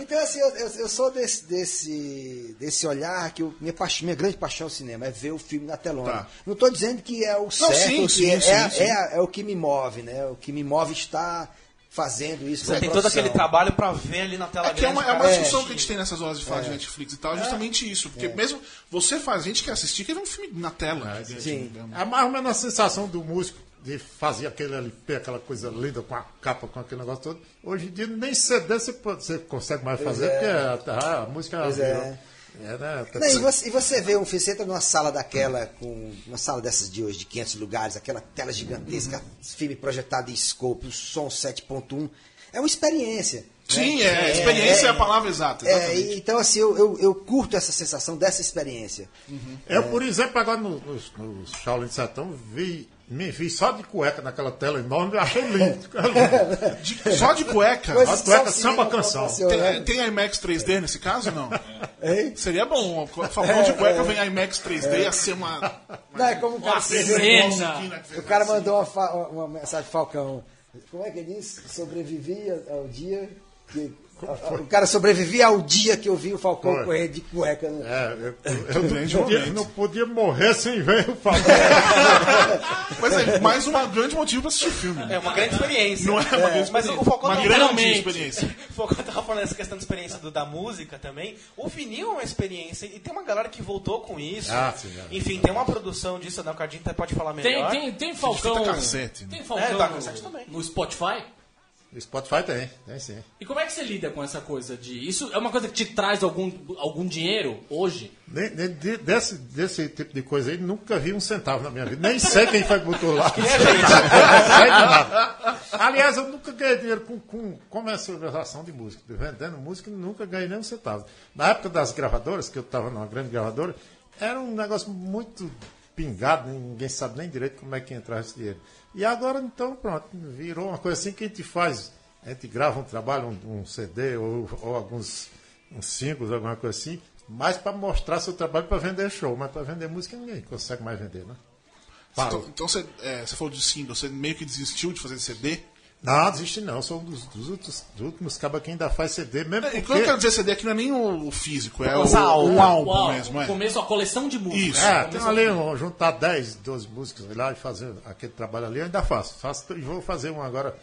Então, assim, eu, eu- eu sou desse, desse, desse olhar que eu- minha, paixão, minha grande paixão é o cinema, é ver o filme na telona. Tá. Não estou dizendo que é o certo, sim, que sim, é, sim, é, sim. é- é o que me move, né? O que me move está fazendo isso. Você tem a todo aquele trabalho pra ver ali na tela É que é grande. uma, é uma discussão que a gente tem nessas horas de falar de Netflix e tal, é justamente isso. Porque mesmo você faz, a gente quer assistir, quer ver um filme na tela. Sim. É mais ou menos a sensação do músico de fazer aquele LP, aquela coisa linda com a capa, com aquele negócio todo. Hoje em dia nem CD você, pode- você consegue mais fazer, é. porque a, a música Pois é. É, né? Não, e, você, e você vê um filme, você entra numa sala daquela, com uma sala dessas de hoje, de 500 lugares, aquela tela gigantesca, filme projetado em scope, o som 7.1, é uma experiência. Sim, é, experiência é, a palavra exata. É, Exatamente. então assim, eu, eu, eu curto essa sensação dessa experiência. Eu, por exemplo, agora no, no, no Shaolin de Sertão, vi, me vi só de cueca naquela tela enorme, eu achei lindo. De- só de cueca. Coisa As cuecas que só samba canção. Tem, tem IMAX 3D nesse caso não? Hein? Seria bom. Falcão de cueca vem IMAX 3D, ia ser uma. Não, é como o cara cena. O cara mandou uma, fa- uma mensagem pro Falcão. Como é que ele disse? Sobrevivia ao dia que. O cara sobrevivia ao dia que eu vi o Falcão Foi. correr de cueca. né? É, eu, eu grande não, podia, não podia morrer sem ver o Falcão. Mas é mais um grande motivo pra assistir o filme. né? É uma grande experiência. Não é uma grande Mas experiência. o Falcão uma tá grande experiência. O Falcão tava falando dessa questão de experiência do- da música também. O vinil é uma experiência e tem uma galera que voltou com isso. Ah, sim, é. Enfim, tem uma produção disso? O Cardinho até pode falar Tem, melhor. tem, tem Falcão. fita cassete, né? Tem Falcão É, tá, no- cassete também. no Spotify? Spotify tem, tem sim. E como é que você lida com essa coisa de. Isso é uma coisa que te traz algum, algum dinheiro hoje? Nem- nem de- desse, desse tipo de coisa aí, nunca vi um centavo na minha vida. Nem sei quem foi que botou lá. Não sei de nada. Aliás, eu nunca ganhei dinheiro com, com comercialização de música. Vendendo música, nunca ganhei nem um centavo. Na época das gravadoras, que eu estava numa grande gravadora, era um negócio muito pingado, ninguém sabe nem direito como é que entrava esse dinheiro. E agora, então, pronto, virou uma coisa assim que a gente faz. A gente grava um trabalho, um, um CD ou, ou alguns uns singles, alguma coisa assim, mais para mostrar seu trabalho para vender show, mas para vender música ninguém consegue mais vender, né? Então, Parou. então você, é, você falou de single, você meio que desistiu de fazer CD? Não, existe não. Sou um dos, dos últimos, dos últimos cabas que ainda faz CD, mesmo E porque... quando eu quero dizer CD aqui não é nem o o físico, é o, Lançar álbum. um álbum mesmo, é. começo, a coleção de músicas. Isso. É, tem ali, um, juntar 10, 12 músicas lá e fazer aquele trabalho ali, eu ainda faço. faço e vou fazer um agora,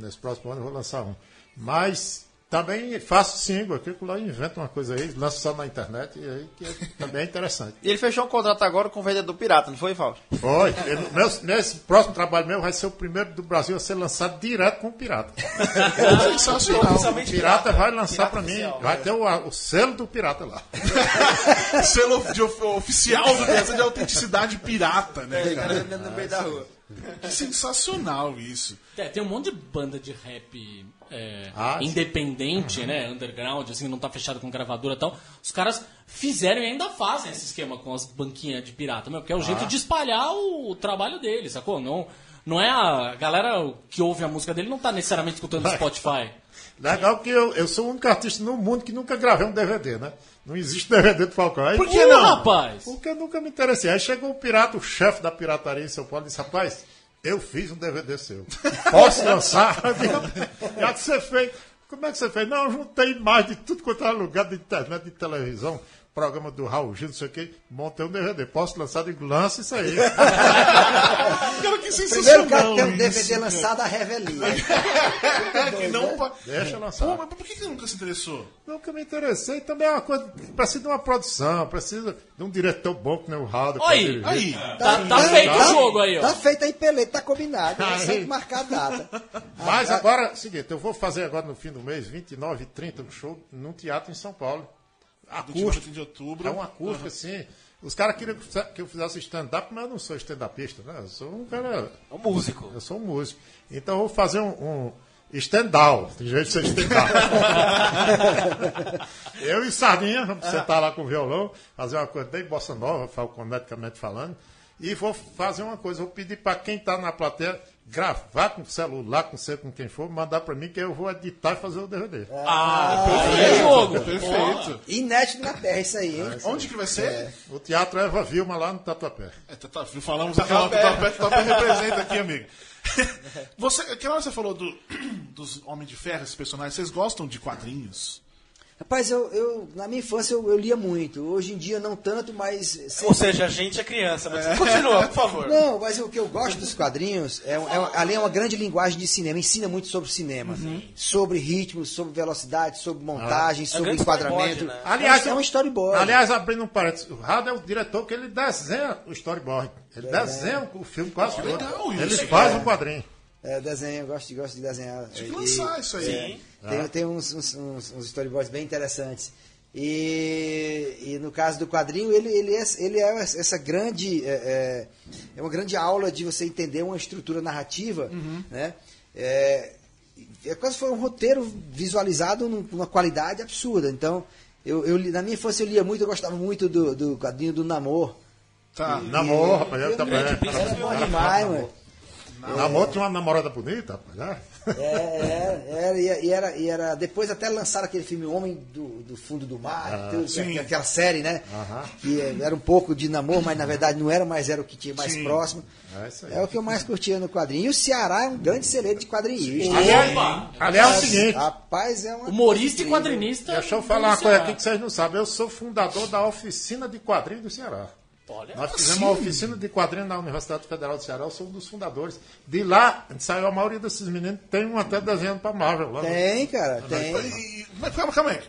nesse próximo ano eu vou lançar um. Mas também faço single, aquilo lá invento uma coisa aí, lanço só na internet, e aí que é- também é interessante. E ele fechou um contrato agora com o vendedor pirata, não foi, Fausto? Foi. Ele- meu- nesse próximo trabalho meu vai ser o primeiro do Brasil a ser lançado direto com o Pirata. Sensacional. O Pirata vai lançar pra mim, oficial, vai né? ter o, o selo do Pirata lá. Selo de of- oficial do dessa de autenticidade pirata, né, cara? no meio da rua. Que sensacional isso. É, tem um monte de banda de rap é, Ah, independente, né? Underground, assim, não tá fechado com gravadora e tal. Os caras fizeram e ainda fazem esse esquema com as banquinhas de pirata, meu, porque é o jeito de espalhar o, trabalho deles, sacou? Não, não é a galera que ouve a música dele não tá necessariamente escutando no Spotify. Legal que eu, eu sou o único artista no mundo que nunca gravei um DVD, né? Não existe DVD do Falcão. Aí, Por que não? rapaz! Porque eu nunca me interessei. Aí chegou o pirata, o chefe da pirataria em São Paulo, e disse: Rapaz, eu fiz um DVD seu. Posso lançar? Já que você fez. Como é que você fez? Não, eu juntei mais de tudo quanto era lugar de internet, de televisão, programa do Raul Gil, não sei o quê, montei um DVD. Posso lançar? Digo, lança isso aí. Cara, que Primeiro cara sensacional tem um isso, DVD cara. lançado a revelia. que não... pa- Deixa lançar. Pô, mas por que que nunca se interessou? Nunca me interessei. Também é uma coisa. Precisa de uma produção, precisa de um diretor bom que nem o Raul. pra Aí, dirigir. Aí, Tá, tá feito o jogo aí, ó. Tá feito aí, Pelé, tá combinado. É Aí. só marcar a data. Mas Ah, agora, é o seguinte, eu vou fazer agora no fim do mês, 29 e 30, um show num teatro em São Paulo. 29 Acústico. de outubro. É um acústico, assim. Os caras queriam que eu fizesse stand-up, mas eu não sou stand-upista, né? Eu sou um cara. É um músico. Eu sou um músico. Então eu vou fazer um. um stand-down. Tem jeito de ser stand-down. eu e Sardinha, vamos sentar lá com o violão, fazer uma coisa bem bossa nova, falconeticamente falando. E vou fazer uma coisa, vou pedir para quem está na plateia gravar com celular, com você, com quem for, mandar para mim que eu vou editar e fazer o DVD. Ah, aí é jogo. Perfeito. Inédito na terra isso aí, hein? Onde que vai ser? O Teatro Eva Vilma lá no Tatuapé. É, tá, falamos aqui, ó, Tatuapé, Tatuapé representa aqui, amigo. Você, aquela hora você falou do, dos Homens de Ferro, esses personagens, vocês gostam de quadrinhos? Rapaz, eu, eu- na minha infância eu, eu lia muito. Hoje em dia não tanto, mas. Ou seja, a gente é criança, mas continua, por favor. Não, mas o que eu gosto dos quadrinhos é, é ali é uma grande linguagem de cinema, ensina muito sobre cinema, sobre ritmo, sobre velocidade, sobre montagem, sobre grande enquadramento. né? Aliás, é um storyboard. Aliás, abrindo um parênteses, o Rado é o diretor que ele desenha o storyboard. Ele desenha o filme quase todo. legal isso, Ele faz um quadrinho. É, desenho, eu gosto, gosto de desenhar. Tinha que E- lançar isso aí. Tem, tem uns, uns, uns- storyboards bem interessantes. E, e no caso do quadrinho, ele, ele, é, ele é essa grande. É, é- é uma grande aula de você entender uma estrutura narrativa. Né? É, é quase foi um roteiro visualizado num- numa qualidade absurda. Então, eu, eu na minha infância eu lia muito, eu gostava muito do, do quadrinho do Namor. Tá. Namor, rapaz, eu também. Era bom demais, mano. Namor tinha uma namorada bonita, rapaz, né? É, é, era, e, era, e era. Depois até lançaram aquele filme Homem do, do Fundo do Mar, tudo, sim. aquela série, né? Que eh, era um pouco de namoro, mas na verdade não era, mas era o que tinha mais Sim. próximo. É. É o que eu mais curtia no quadrinho. E o Ceará é um grande celeiro de quadrinhista. Opa! Aliás, é o seguinte, Rapaz, é uma. Humorista e quadrinista. deixa eu falar uma coisa aqui que vocês não sabem. Eu sou fundador da oficina de quadrinhos do Ceará. Olha. Nós fizemos uma oficina de quadrinhos na Universidade Federal do Ceará, eu sou um dos fundadores. De lá saiu a maioria desses meninos, tem um até desenhando para Marvel. Lá no- Tem, cara, tem. E- mas calma, calma aí.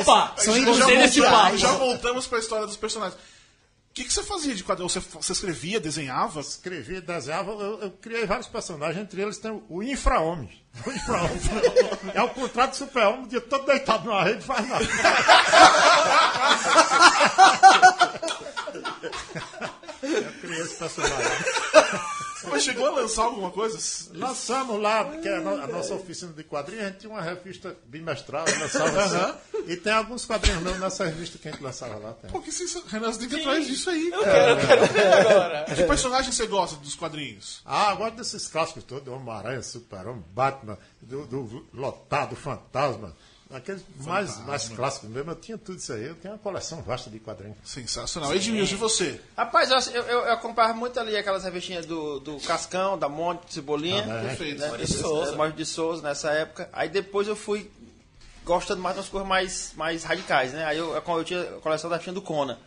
Opa! São já, Gostei desse voltamos- papo. já voltamos pra história dos personagens. O que, que você fazia de quadrinho? Você, você escrevia, desenhava? escrevi, desenhava, eu, eu criei vários personagens, entre eles tem o Infra-Homem. O Infra-Homem. é o contrário do Super-Homem, o dia todo deitado numa rede, faz nada. eu criei esse personagem. Mas chegou a lançar alguma coisa? Lançamos lá, que é a, no- a nossa oficina de quadrinhos, a gente tinha uma revista bimestral, lançava assim. E tem alguns quadrinhos meus nessa revista que a gente lançava lá. Tem. Pô, que sensacional. Renan, você tem que ir atrás disso aí. Agora. Que personagem você gosta dos quadrinhos? Ah, eu gosto desses clássicos todos, Homem-Aranha, Super-Homem, Batman, do, do Lotado, Fantasma. Aqueles mais, mais clássicos mesmo, eu tinha tudo isso aí. Eu tenho uma coleção vasta de quadrinhos. Sensacional. Edmilson, e você? Rapaz, eu, eu, eu acompanhava muito ali aquelas revistinhas do, do Cascão, da Monte, Cebolinha. Ah, né? Perfeito. né? Maurício de Souza. É, Maurício de Souza nessa época. Aí depois eu fui gostando mais das coisas mais, mais radicais, né? Aí eu, eu, tinha a coleção da tinha do Conan.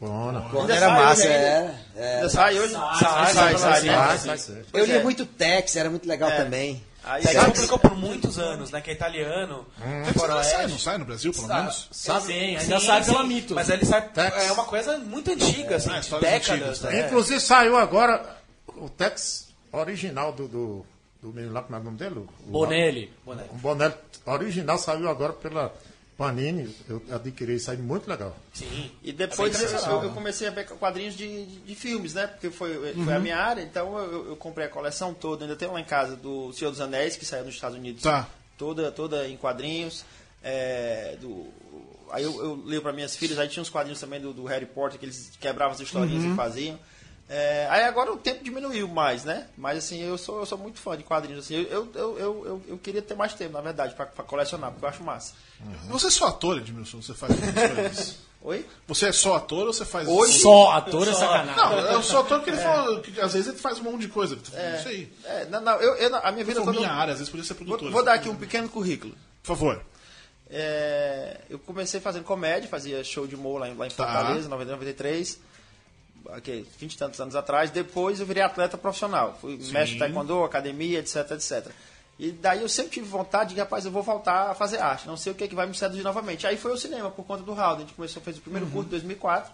Ainda era sai massa, é. ainda? é. Ainda sai hoje? Sai, sai, sai, sai, sai, né? Vai ser. Eu lia é. muito Tex, era muito legal É. também. Aí sai- publicou por muitos anos, né? Que é italiano. Você Faroeste. sai, não sai no Brasil, pelo Sa- menos? sabe- Sim, ainda sai pela Mito. Mas ele sai. Tex. É uma coisa muito antiga, assim, É, de histórias décadas. antigas, né? Inclusive saiu agora o Tex original do, do, do menino lá, como é o nome dele? O- Bonelli. O Bonelli original saiu agora pela Panini. Eu adquiri isso aí, muito legal. Sim. E depois É eu, eu comecei a ver quadrinhos de, de, de filmes, né? Porque foi, foi a minha área, então eu, eu comprei a coleção toda. Ainda tenho lá em casa do Senhor dos Anéis, que saiu nos Estados Unidos. Tá. Toda, toda em quadrinhos. É, do, aí eu, eu leio para minhas filhas, aí tinha uns quadrinhos também do, do Harry Potter, que eles quebravam as historinhas e faziam. É, aí agora o tempo diminuiu mais, né? Mas assim, eu sou, eu sou muito fã de quadrinhos. Assim, eu, eu, eu, eu, eu, eu queria ter mais tempo, na verdade, para colecionar, porque eu acho massa. Você é só ator, Edmilson? Você faz coisas? Oi? Você é só ator ou você faz... Hoje- Só ator é sacanagem. Não, eu sou ator porque ele falou que às vezes ele faz um monte de coisa. Isso aí. É, não, não, eu, eu, a minha vida eu- minha área, às vezes podia ser Vou, produtor. vou dar aqui um pequeno currículo. Por favor. É, eu comecei fazendo comédia, fazia show de humor lá em, lá em Tá. Fortaleza, 90, 93, ok, 20 e tantos anos atrás. Depois eu virei atleta profissional. Fui mestre de taekwondo, academia, etc, etc. E daí eu sempre tive vontade de, rapaz, eu vou voltar a fazer arte. Não sei o que, é que vai me seduzir novamente. Aí foi o cinema, por conta do Raul. A gente começou, fez o primeiro curso em 2004.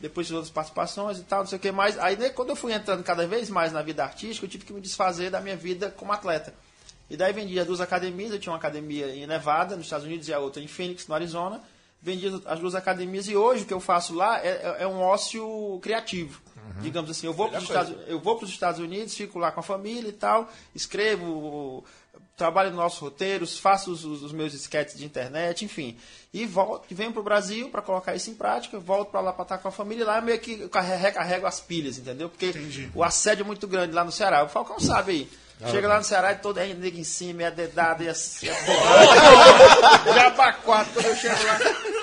Depois de outras participações e tal, não sei o que mais. Aí né, quando eu fui entrando cada vez mais na vida artística, eu tive que me desfazer da minha vida como atleta. E daí vendia duas academias, eu tinha uma academia em Nevada, nos Estados Unidos, e a outra em Phoenix, no Arizona. Vendia as duas academias e hoje o que eu faço lá é, é- é um ócio criativo. Digamos assim, eu vou para os Estados, Estados Unidos, fico lá com a família e tal, escrevo, trabalho nos nossos roteiros, faço os, os meus sketches de internet, enfim. E volto, e venho para o Brasil para colocar isso em prática, volto para lá para estar com a família e lá meio que recarrego as pilhas, entendeu? Porque Entendi. o assédio é muito grande lá no Ceará. O Falcão sabe aí. Chega lá no Ceará e todo é nego em cima, é dedado, e assim, é porrada. Jabaquato, quando eu chego lá.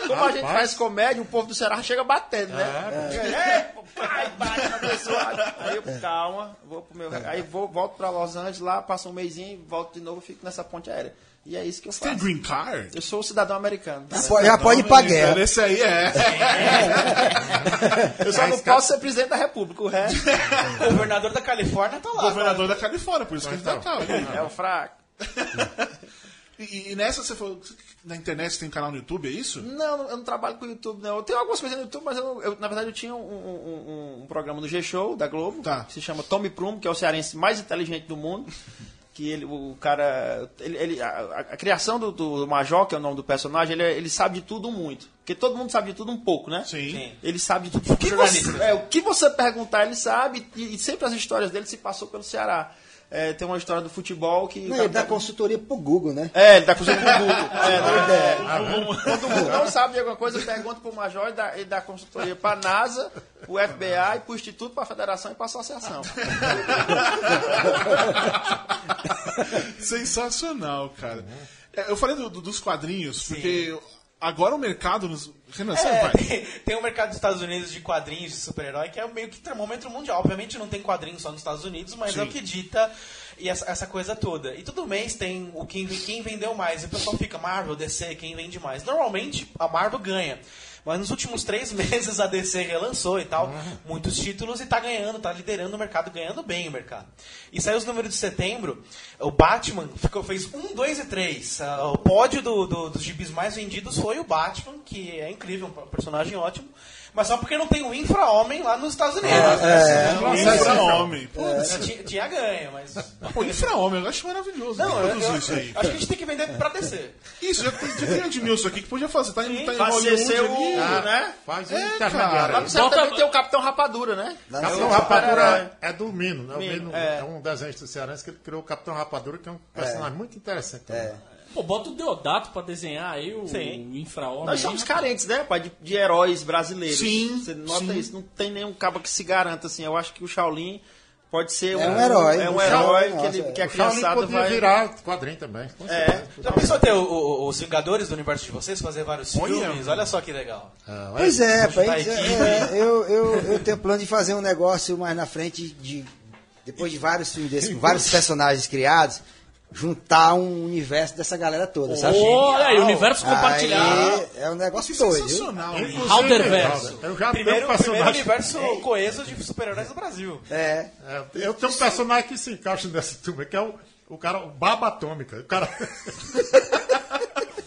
Como a gente faz comédia, o povo do Ceará chega batendo, né? É, pô, pai, bate na pessoa. Aí eu, calma, vou pro meu. Aí vou, volto pra Los Angeles lá, passo um mêsinho, volto de novo, fico nessa ponte aérea. E é isso que eu Você tem faço. green card? Eu sou um cidadão americano. tá? Pô, Já pode ir pra guerra. Esse aí é. Eu só não posso ser presidente da república, o resto O governador da Califórnia tá lá. Governador da Califórnia, por isso que ele tá cá. é o fraco. E, e nessa você falou. Na internet você tem um canal no YouTube, é isso? Não, eu não trabalho com o YouTube, não. Eu tenho algumas coisas no YouTube, mas eu, não- eu, na verdade eu tinha um, um- um- um programa no G-Show da Globo, Tá. que se chama Tommy Prumo, que é o cearense mais inteligente do mundo. Que ele, o cara. Ele, ele- a, a- criação do, do Major, que é o nome do personagem, ele, é- ele sabe de tudo muito. Porque todo mundo sabe de tudo um pouco, né? Sim. Sim. Ele sabe de tudo. O que, você, é, o que você perguntar, ele sabe. E, e sempre as histórias dele se passou pelo Ceará. É, tem uma história do futebol que. Não, ele dá consultoria pro Google, né? É, ele dá consultoria pro Google. É, não, é. Quando o Google não sabe de alguma coisa, pergunta pro Major e dá, ele dá consultoria pra NASA, pro FBI, pro Instituto, pra Federação e pra Associação. Sensacional, cara. É, Eu falei do- do- dos quadrinhos, porque agora o mercado. Nos... Renan, É, tem, tem um mercado dos Estados Unidos de quadrinhos de super-herói que é meio que termômetro mundial. Obviamente não tem quadrinhos só nos Estados Unidos, mas é o Sim. que dita e essa, essa coisa toda. E todo mês tem o quem, quem vendeu mais. E o pessoal fica Marvel, DC, quem vende mais. Normalmente a Marvel ganha. Mas nos últimos três meses a DC relançou e tal, muitos títulos e tá ganhando, tá liderando o mercado, ganhando bem o mercado. E saiu os números de setembro, o Batman ficou, fez um, dois e três. Ah, o pódio do- do- dos gibis mais vendidos foi o Batman, que é incrível, um personagem ótimo. Mas só porque não tem o infra-homem lá nos Estados Unidos. O Infra-Homem. Pô, É, tinha, tinha ganha, mas. O Infra-Homem, eu acho maravilhoso. Não, eu, eu- isso aí. acho que a gente tem que vender pra descer. Isso, já tem, já tem Edmilson aqui que podia fazer. Tá em, tá em Hollywood ali. né? Faz um É, intermediário. céu Bota- também tem o Capitão Rapadura, né? Capitão É Rapadura é do Mino, né? O Mino, é. é. um desenho do Cearense que ele criou o Capitão Rapadura, que é um personagem muito interessante. também. Pô, bota o Deodato pra desenhar aí o, Sim. o infra-homem. Nós somos carentes, né, pai, de, de heróis brasileiros. Sim, Você nota sim. isso, não tem nenhum cabo que se garanta, assim. Eu acho que o Shaolin pode ser É um herói. É um herói Shaolin, que, ele, nossa, que a criançada vai. virar quadrinho também. É. Já pensou ter o- o- os Vingadores do universo de vocês, fazer vários filmes? Olha só que legal. Ah, Pois é, pois a é, é, eu, eu, eu tenho plano de fazer um negócio mais na frente, de, depois de vários filmes desses, com vários personagens criados, juntar um universo dessa galera toda, sabe? Olha aí, universo compartilhado. Aí é um negócio é doido. sensacional. Halderverso. Eu já Primeiro, tenho um primeiro universo coeso de super-heróis do Brasil. É. É, eu tenho um personagem que se encaixa nessa turma, que é o, o cara, o Baba Atômica. O cara.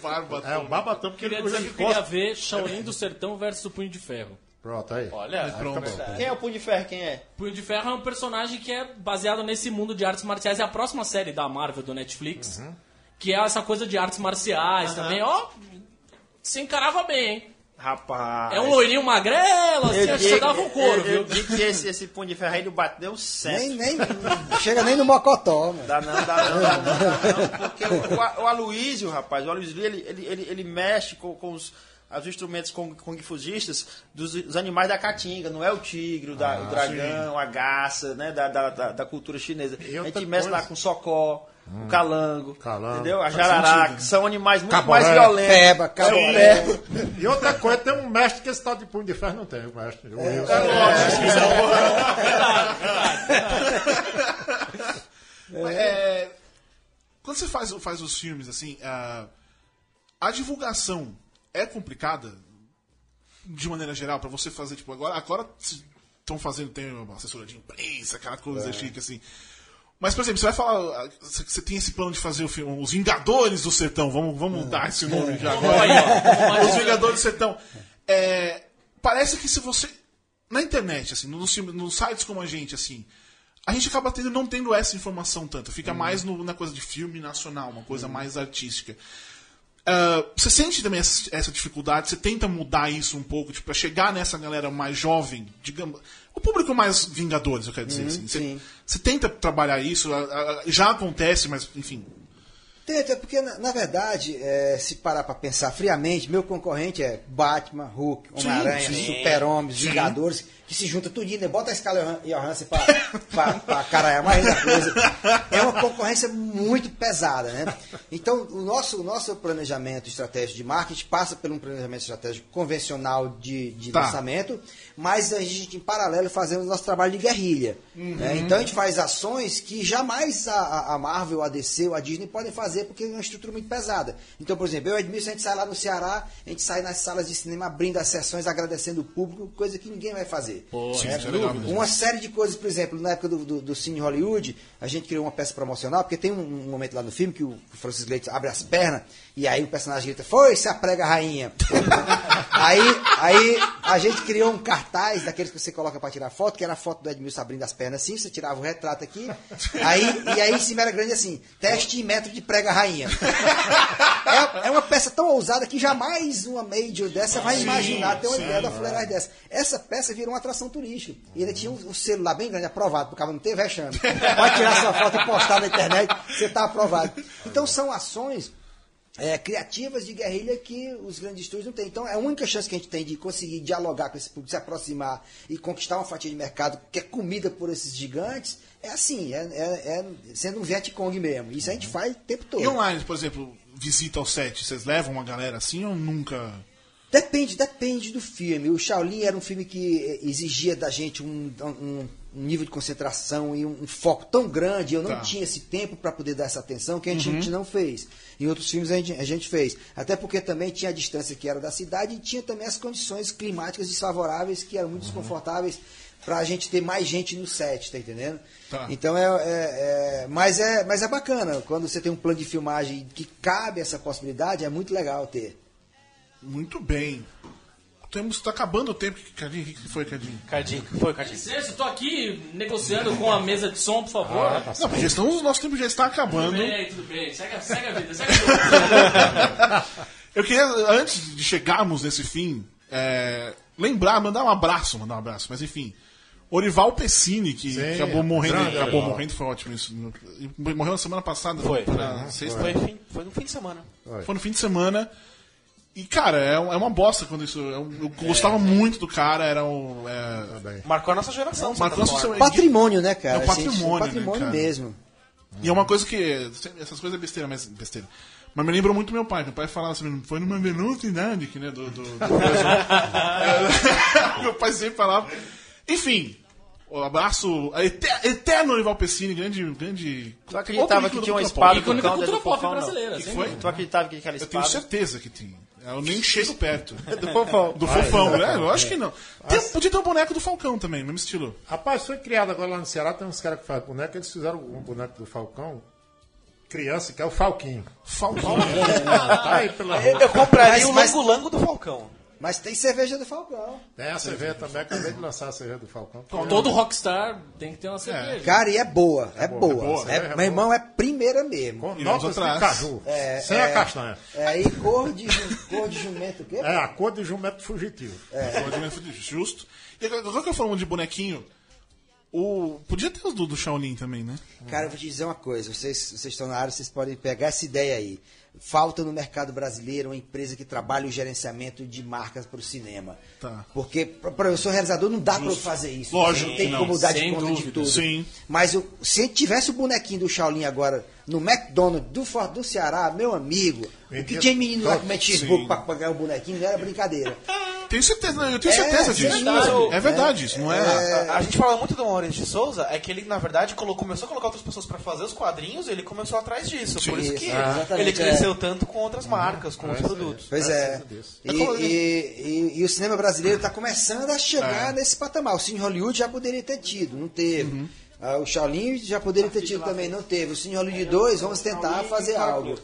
Barba. É, o Baba Atômica. Queria ele, dizer ele que eu queria ver Shaolin do Sertão versus o Punho de Ferro. Pronto, aí. Olha, Pronto. Quem é o Punho de Ferro? Quem é? Punho de Ferro é um personagem que é baseado nesse mundo de artes marciais. É a próxima série da Marvel, do Netflix. Uhum. Que é essa coisa de artes marciais também. Ó, se encarava bem, hein? Rapaz. É um loirinho magrelo, assim, Eu que você dava um couro, eu, eu viu? digo que esse, esse Punho de Ferro aí do bate deu um certo. Nem, nem, não chega nem no Mocotó, mano. Dá não, dá não, dá não, dá não, porque o, o, o Aloysio, rapaz, o Aloysio, ele, ele, ele, ele mexe com, com os, os instrumentos kung, kung fusistas dos, dos animais da caatinga, não é o tigre, o, da- o dragão, a garça, né, da, da, da, da cultura chinesa. E A gente mexe lá coisa- com o socó, o calango, Calango. entendeu? A jararaca, sentido. são animais muito Caboré. mais violentos. Peba, caboré. É, E outra coisa, tem um mestre que esse tal de punho de ferro não tem, o mestre. O Wilson. É, quando você faz, faz os filmes, assim, a, a divulgação é complicada de maneira geral pra você fazer, tipo, agora agora estão fazendo, tem uma assessora de imprensa, aquela coisa chique, assim. Mas, por exemplo, você vai falar, você tem esse plano de fazer o filme, Os Vingadores do Sertão, vamos, vamos dar esse nome já agora. Aí, ó. Os Vingadores do Sertão. É, parece que se você. Na internet, assim, nos, nos sites como a gente, assim, a gente acaba tendo, não tendo essa informação tanto. Fica mais no- na coisa de filme nacional, uma coisa mais artística. Ah, você sente também essa, essa dificuldade? Você tenta mudar isso um pouco, tipo, pra chegar nessa galera mais jovem, digamos. O público mais Vingadores, eu quero dizer. assim. Você, você tenta trabalhar isso, já acontece, mas, enfim. Tenta, porque na, na verdade, é, se parar pra pensar friamente, meu concorrente é Batman, Hulk, Homem-Aranha, sim. Super-Homem, Vingadores, que se junta tudinho, né? bota a escala Johansson pra, pra, pra caralhar mais da coisa. É uma concorrência muito pesada, né? Então, o nosso, o nosso planejamento estratégico de marketing passa por um planejamento estratégico convencional de, de Tá. lançamento, mas a gente, em paralelo, fazemos nosso trabalho de guerrilha. né? Então, a gente faz ações que jamais a- a, Marvel, a DC ou a Disney podem fazer, porque é uma estrutura muito pesada. Então, por exemplo, eu e o Edmilson, a gente sai lá no Ceará, a gente sai nas salas de cinema abrindo as sessões, agradecendo o público, coisa que ninguém vai fazer. Sim, É, é uma série de coisas, por exemplo, na época do, do, do Cine Hollywood, a gente criou uma peça promocional, porque tem um, um momento lá no filme que o Francis Leite abre as pernas e aí o personagem grita, foi, se aprega rainha. aí, aí a gente criou um cartaz daqueles que você coloca para tirar foto, que era a foto do Edmilson abrindo as pernas assim, você tirava o retrato aqui, aí, e aí em cima era grande assim, teste em metro de prega rainha. É, é uma peça tão ousada que jamais uma major dessa vai imaginar ter uma ideia da fuleiragem dessa. Essa peça virou uma atração turística. E ele tinha um, um lá bem grande, aprovado, porque não ter vexame. Pode tirar sua foto e postar na internet, você está aprovado. Então são ações é, criativas de guerrilha que os grandes estúdios não têm. Então, é a única chance que a gente tem de conseguir dialogar com esse público, se aproximar e conquistar uma fatia de mercado que é comida por esses gigantes, é assim, é, é- é sendo um Vietcong mesmo. Isso a gente faz o tempo todo. E online, por exemplo, visita ao set, vocês levam uma galera assim ou nunca? Depende, depende do filme. O Shaolin era um filme que exigia da gente um, um- um nível de concentração e um, um foco tão grande. Eu não Tá. tinha esse tempo para poder dar essa atenção que a gente, a gente não fez. Em outros filmes a gente, a gente fez. Até porque também tinha a distância que era da cidade e tinha também as condições climáticas desfavoráveis que eram muito desconfortáveis para a gente ter mais gente no set, tá entendendo? Tá. Então é, é- é- mas é, mas é bacana quando você tem um plano de filmagem que cabe essa possibilidade, é muito legal ter. Muito bem. Temos, tá acabando o tempo. Cadinho, o que que foi, Cadinho? Cardinho, foi, Cardinho. Licença, eu tô aqui negociando com a mesa de som, por favor. Não, porque estão, o nosso tempo já está tudo acabando. bem, tudo bem. Segue, a- segue a vida, segue a vida. Eu queria, antes de chegarmos nesse fim, é, lembrar, mandar um abraço, mandar um abraço, mas enfim. Orival Pessini, que Sim, acabou morrendo, grande acabou Orival. morrendo, foi ótimo isso. Morreu na semana passada, Foi, na sexta, Foi, fim- foi no fim de semana. foi no fim de semana. E, cara, é, um- é uma bosta quando isso. é um- Eu gostava muito do cara, era um. É, Também. Marcou a nossa geração. de certa Marcou a nossa forma. Patrimônio, né, cara? É um patrimônio, né, patrimônio cara? mesmo. E é uma coisa que. Essas coisas é besteira, mas besteira. Mas me lembrou muito meu pai. Meu pai falava assim, foi numa velocidade, que, né? Do, do, do É, meu pai sempre falava. Enfim, um abraço. Eterno Olival Pessini, grande. grande Tu acreditava que tinha uma da espada do cão do foi? dúvida. Tu acreditava que aquela Eu tenho espada... certeza que tinha. Eu nem chego perto. do fofão. Do fofão, né? Eu acho que não. Tem- podia ter o boneco do Falcão também, mesmo estilo. Rapaz, foi criado agora lá no Ceará, tem uns caras que fazem boneco, eles fizeram um boneco do Falcão, criança, que é o Falquinho. Falcão. Tá aí pela Eu, rua. eu compraria Mas- o mas- lango-lango do Falcão. Mas tem cerveja do Falcão. Tem a cerveja também, acabei de lançar a cerveja do Falcão. Todo rockstar tem que ter uma cerveja. Cara, e é boa, é, boa. boa, É- é meu boa. irmão, é primeira mesmo. Com notas de caju, sem a castanha. É, e cor de, cor de jumento, o quê? É a cor de jumento fugitivo. Justo. E agora agora que eu falando de bonequinho, o... podia ter os do, do Shaolin também, né? Cara, eu vou te dizer uma coisa. Vocês, vocês estão na área, vocês podem pegar essa ideia aí. Falta no mercado brasileiro uma empresa que trabalhe o gerenciamento de marcas para o cinema. Tá. Porque, para eu sou realizador, não dá para eu fazer isso. Lógico não tem que não. como dar de conta de dúvida. tudo. Sim. Mas eu- se tivesse o bonequinho do Shaolin agora no McDonald's do, do Ceará, meu amigo, o que tinha menino lá cheeseburger Sim. para pagar o bonequinho não era brincadeira. Tenho certeza, eu tenho É, certeza sim, disso. o- é verdade isso, não é? A, a gente fala muito do Maurício de Souza, é que ele, na verdade, colocou- começou a colocar outras pessoas pra fazer os quadrinhos e ele começou atrás disso. Por isso que exatamente, ele é. cresceu tanto com outras marcas, com outros produtos. Pois é. E, e- e- e o cinema brasileiro está começando a chegar nesse patamar. O Cine Hollywood já poderia ter tido, não teve. Ah, o Shaolin já poderia ter tido também, não teve. O Cine Hollywood 2, vamos tentar fazer algo.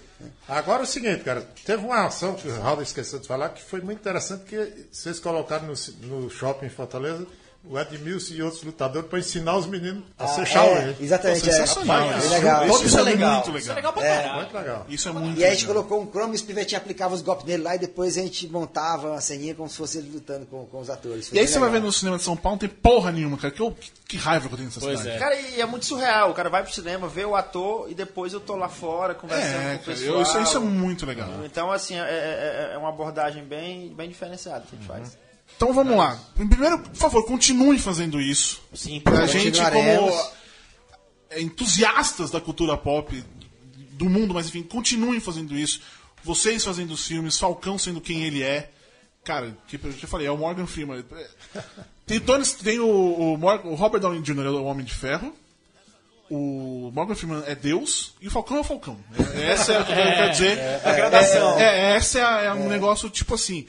Agora é o seguinte, cara, teve uma ação que o Raul esqueceu de falar que foi muito interessante que vocês colocaram no, no shopping em Fortaleza o Edmilson e outros lutadores para ensinar os meninos a ser Shaolin. É, exatamente, é. Sensacional. É isso. legal. Isso, Isso é é legal. muito Isso é legal. legal pra caralho. Muito legal. Isso é muito E aí a gente legal. colocou um cromo e os pivetinhos aplicavam os golpes nele lá e depois a gente montava uma ceninha como se fosse ele lutando com, com os atores. Foi E aí você vai ver legal. no cinema de São Paulo, não tem porra nenhuma, cara. Que, que, que raiva que eu tenho nessa Pois cidade. é. Cara, e é muito surreal. O cara vai pro cinema, vê o ator e depois eu tô lá fora conversando É, com o pessoal. eu- isso, isso é muito legal. Então, assim, é, é- é uma abordagem bem, bem diferenciada que a gente faz. Então vamos lá. Primeiro, por favor, continue fazendo isso. Sim, A porque gente, como é, entusiastas da cultura pop do mundo, mas enfim, continuem fazendo isso. Vocês fazendo os filmes, Falcão sendo quem ele é. Cara, que eu já falei, é o Morgan Freeman. Tem, Tony, tem o, o, o Robert Downey Jr., é o Homem de Ferro. O Morgan Freeman é Deus e o Falcão é o Falcão. É- Essa é o que eu quero dizer. a gradação. É, essa é, a- é um negócio tipo assim.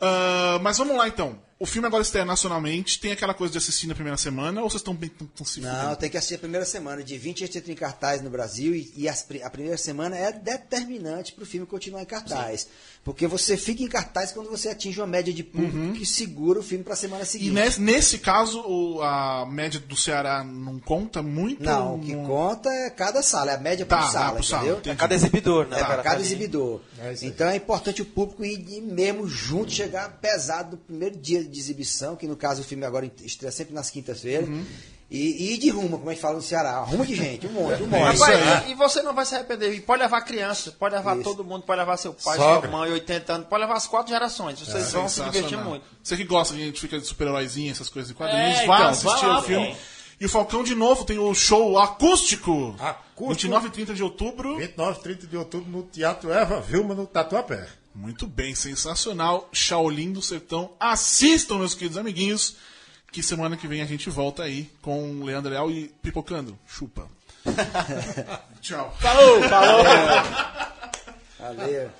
Ah, mas vamos lá então. O filme agora estreia nacionalmente. Tem aquela coisa de assistir na primeira semana ou vocês estão bem tão, tão se Não, fudendo? tem que assistir a primeira semana. De 20 a 30 em cartaz no Brasil e, e as a primeira semana é determinante para o filme continuar em cartaz. Porque você fica em cartaz quando você atinge uma média de público que segura o filme para a semana E seguinte. nesse, nesse caso, o- a média do Ceará não conta muito? Não, o que Não- conta é cada sala, é a média Tá, por sala, por sala, entendeu? entendi. cada exibidor, né? É, para cada exibidor. É então é importante o público ir, mesmo junto, chegar pesado no primeiro dia de exibição, que no caso o filme agora estreia sempre nas quintas-feiras. Uhum. E, e ir de rumo, como a gente fala no Ceará. Rumo de gente, um monte, um É monte. Rapaz, e, e você não vai se arrepender. E pode levar criança, pode levar Isso. todo mundo, pode levar seu pai, Sogra. sua mãe, 80 anos, pode levar as quatro gerações. Vocês vão se divertir muito. Você que gosta que a gente fica de super-heróizinho, essas coisas de quadrinhos, É, vai então, assistir vai lá, o filme. pô. E o Falcão, de novo, tem o show acústico. Acústico. 29 e 30 de outubro. 29 e 30 de outubro no Teatro Eva Vilma, no Tatuapé. Muito bem, sensacional. Shaolin do Sertão. Assistam, meus queridos amiguinhos, que semana que vem a gente volta aí com o Leandro Leal e Pipocando. Chupa. Tchau. Falou, falou. Valeu.